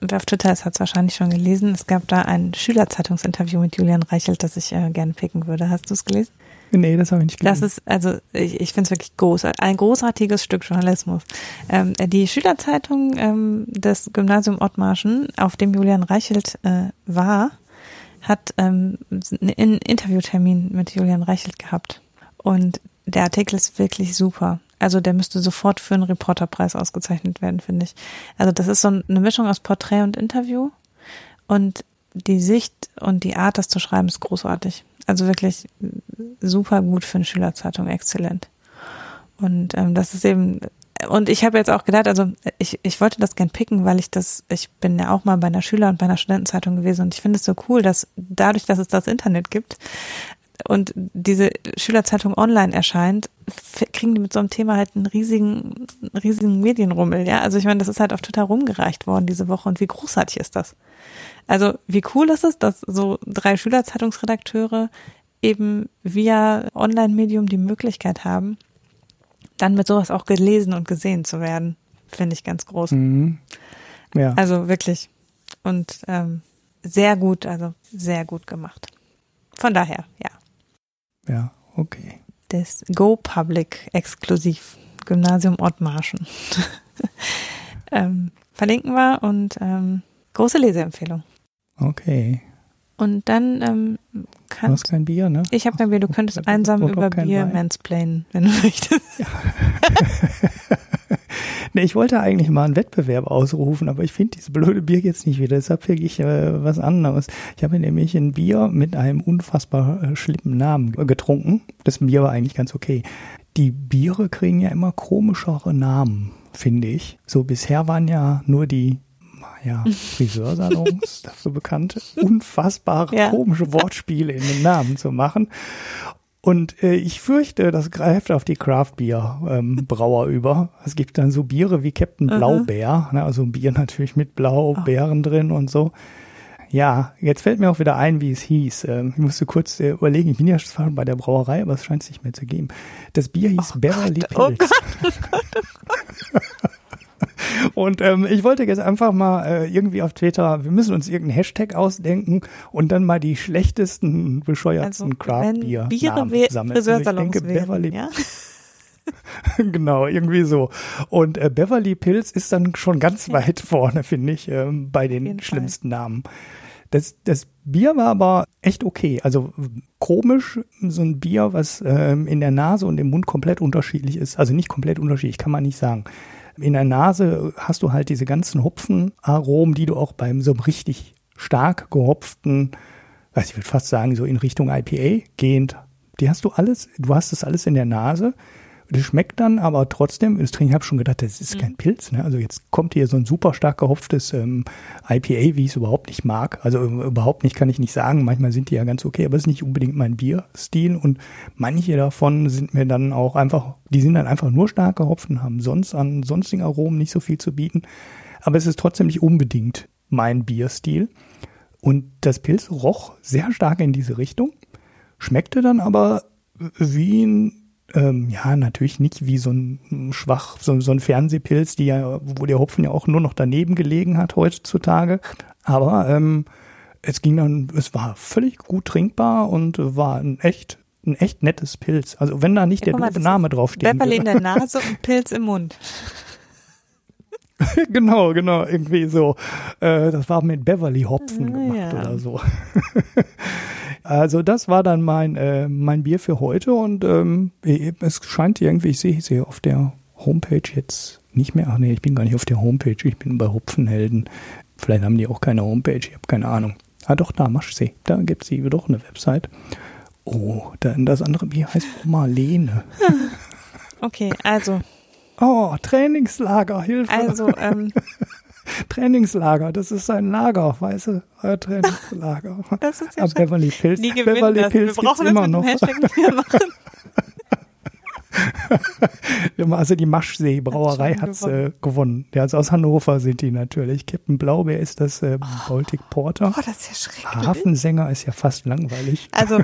wer auf Twitter ist, hat es wahrscheinlich schon gelesen. Es gab da ein Schülerzeitungsinterview mit Julian Reichelt, das ich äh, gerne picken würde. Hast du es gelesen? Nee, das habe ich nicht gelesen. Das ist, also ich, ich finde es wirklich großartig, ein großartiges Stück Journalismus. Ähm, die Schülerzeitung ähm, des Gymnasium Ottmarschen, auf dem Julian Reichelt äh, war, hat ähm, einen Interviewtermin mit Julian Reichelt gehabt. Und der Artikel ist wirklich super. Also der müsste sofort für einen Reporterpreis ausgezeichnet werden, finde ich. Also das ist so eine Mischung aus Porträt und Interview. Und die Sicht und die Art, das zu schreiben, ist großartig. Also wirklich super gut für eine Schülerzeitung, exzellent. Und ähm, das ist eben, und ich habe jetzt auch gedacht, also ich, ich wollte das gern picken, weil ich das, ich bin ja auch mal bei einer Schüler- und bei einer Studentenzeitung gewesen und ich finde es so cool, dass dadurch, dass es das Internet gibt, und diese Schülerzeitung online erscheint, kriegen die mit so einem Thema halt einen riesigen, riesigen Medienrummel, ja. Also ich meine, das ist halt auf Twitter rumgereicht worden diese Woche und wie großartig ist das? Also wie cool ist es, dass so drei Schülerzeitungsredakteure eben via Online-Medium die Möglichkeit haben, dann mit sowas auch gelesen und gesehen zu werden. Finde ich ganz groß. Mhm. Ja. Also wirklich. Und ähm, sehr gut, also sehr gut gemacht. Von daher, ja. Ja, okay. Das Go Public exklusiv Gymnasium Ottmarschen. ähm, verlinken wir und ähm, große Leseempfehlung. Okay. Und dann ähm, kannst du hast kein Bier, ne? Ich habe kein Bier. Du könntest einsam über Bier mansplainen, wenn du möchtest. Ja. Nee, ich wollte eigentlich mal einen Wettbewerb ausrufen, aber ich finde diese blöde Bier jetzt nicht wieder. Deshalb kriege ich äh, was anderes. Ich habe nämlich ein Bier mit einem unfassbar äh, schlimmen Namen getrunken. Das Bier war eigentlich ganz okay. Die Biere kriegen ja immer komischere Namen, finde ich. So bisher waren ja nur die ja, Friseursalons dafür bekannt, unfassbar ja. komische Wortspiele in den Namen zu machen. Und äh, ich fürchte, das greift auf die Craft Beer ähm, Brauer über. Es gibt dann so Biere wie Captain Blaubeer, ne, also ein Bier natürlich mit Blaubeeren oh. drin und so. Ja, jetzt fällt mir auch wieder ein, wie es hieß. Ähm, ich musste kurz äh, überlegen, ich bin ja schon bei der Brauerei, aber es scheint es nicht mehr zu geben. Das Bier hieß oh Beverly Gott, Pills. Oh Gott, oh Gott. Und ähm, ich wollte jetzt einfach mal äh, irgendwie auf Twitter, wir müssen uns irgendeinen Hashtag ausdenken und dann mal die schlechtesten, bescheuertsten also, Craft Bier Biere sammeln. Also ich denke, Beverly ja? genau, irgendwie so. Und äh, Beverly Pills ist dann schon ganz weit vorne, finde ich, ähm, bei den schlimmsten Fall. Namen. Das, das Bier war aber echt okay. Also komisch, so ein Bier, was ähm, in der Nase und im Mund komplett unterschiedlich ist. Also nicht komplett unterschiedlich, kann man nicht sagen in der Nase hast du halt diese ganzen Hopfenaromen, die du auch beim so richtig stark gehopften, weiß ich würde fast sagen, so in Richtung IPA gehend, die hast du alles, du hast das alles in der Nase das schmeckt dann aber trotzdem, das Trinken habe ich schon gedacht, das ist mhm. kein Pilz. Ne? Also jetzt kommt hier so ein super stark gehopftes ähm, IPA, wie ich es überhaupt nicht mag. Also äh, überhaupt nicht, kann ich nicht sagen. Manchmal sind die ja ganz okay, aber es ist nicht unbedingt mein Bierstil. Und manche davon sind mir dann auch einfach, die sind dann einfach nur stark gehopft und haben sonst an sonstigen Aromen nicht so viel zu bieten. Aber es ist trotzdem nicht unbedingt mein Bierstil. Und das Pilz roch sehr stark in diese Richtung, schmeckte dann aber wie ein Ähm, ja, natürlich nicht wie so ein schwach, so, so ein Fernsehpilz, die ja, wo der Hopfen ja auch nur noch daneben gelegen hat heutzutage. Aber ähm, es ging dann, es war völlig gut trinkbar und war ein echt, ein echt nettes Pilz. Also wenn da nicht ja, der mal, Name draufsteht. Beverly in der Nase und Pilz im Mund. genau, genau, irgendwie so. Äh, das war mit Beverly Hopfen ah, gemacht ja. oder so. also das war dann mein, äh, mein Bier für heute und ähm, es scheint irgendwie, ich sehe sie auf der Homepage jetzt nicht mehr. Ach nee, ich bin gar nicht auf der Homepage, ich bin bei Hopfenhelden. Vielleicht haben die auch keine Homepage, ich habe keine Ahnung. Ah doch, da, Maschsee, da gibt es doch eine Website. Oh, dann das andere Bier heißt Marlene. Okay, also Oh, Trainingslager, Hilfe. Also, ähm, Trainingslager, das ist ein Lager, weißt du, euer Trainingslager. Das ist ja Aber Beverly Pilz, Nie Beverly das. Pilz Wir brauchen immer noch. Hashtag nicht mehr machen. also die Maschsee Brauerei hat es äh, gewonnen. Ja, also aus Hannover sind die natürlich. Captain Blaubeer ist das äh, oh. Baltic Porter. Oh, das ist ja schrecklich. Hafensänger ist ja fast langweilig. Also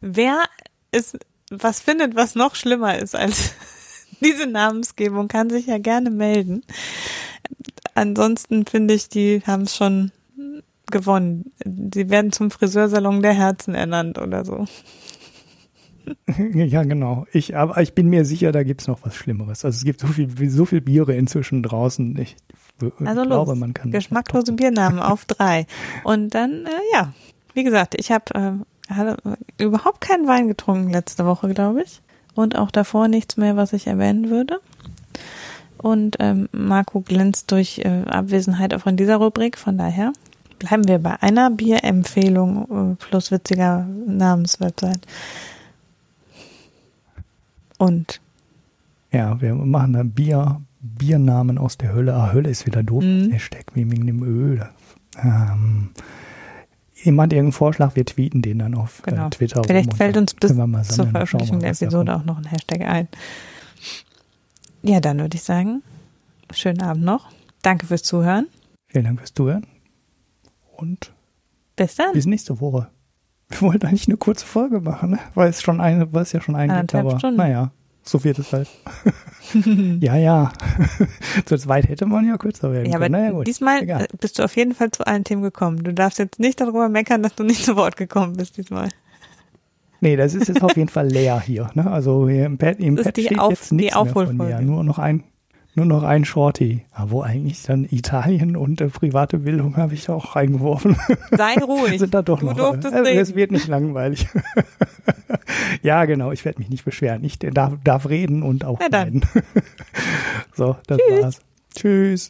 wer ist was findet, was noch schlimmer ist als diese Namensgebung kann sich ja gerne melden. Ansonsten finde ich, die haben es schon gewonnen. Sie werden zum Friseursalon der Herzen ernannt oder so. Ja, genau. Ich, aber ich bin mir sicher, da gibt es noch was Schlimmeres. Also es gibt so viel, so viel Biere inzwischen draußen. Ich also glaube, los. man kann. Geschmacklose Biernamen auf drei. Und dann, äh, ja, wie gesagt, ich habe äh, überhaupt keinen Wein getrunken letzte Woche, glaube ich und auch davor nichts mehr, was ich erwähnen würde. Und ähm, Marco glänzt durch äh, Abwesenheit auch in dieser Rubrik. Von daher bleiben wir bei einer Bierempfehlung äh, plus witziger Namenswebsite. Und ja, wir machen da Bier, Biernamen aus der Hölle. Ah, Hölle ist wieder doof. Mhm. Hashtag wie wegen dem Öl. Ähm, jemand irgendeinen Vorschlag, wir tweeten den dann auf äh, genau. äh, Twitter. Vielleicht fällt uns bis zur Veröffentlichung der Episode auch noch ein Hashtag ein. Ja, dann würde ich sagen, schönen Abend noch. Danke fürs Zuhören. Vielen Dank fürs Zuhören. Und bis dann. Bis nächste Woche. Wir wollten eigentlich eine kurze Folge machen, ne? weil es schon eine, weil es ja schon eingeht, aber Stunden. naja. So wird es halt. ja, ja. Zu zweit hätte man ja kürzer werden ja, können. Aber naja, diesmal Egal. bist du auf jeden Fall zu allen Themen gekommen. Du darfst jetzt nicht darüber meckern, dass du nicht zu Wort gekommen bist diesmal. Nee, das ist jetzt auf jeden Fall leer hier. Ne? Also hier im Pad, im Pad steht Auf, jetzt nichts mehr von mir. Nur noch ein, nur noch ein Shorty. Aber wo eigentlich dann Italien und äh, private Bildung habe ich auch reingeworfen. Sei ruhig. Sind da doch du noch. Also, es wird nicht langweilig. ja, genau. Ich werde mich nicht beschweren. Ich darf, darf reden und auch reden. so, das Tschüss. war's. Tschüss.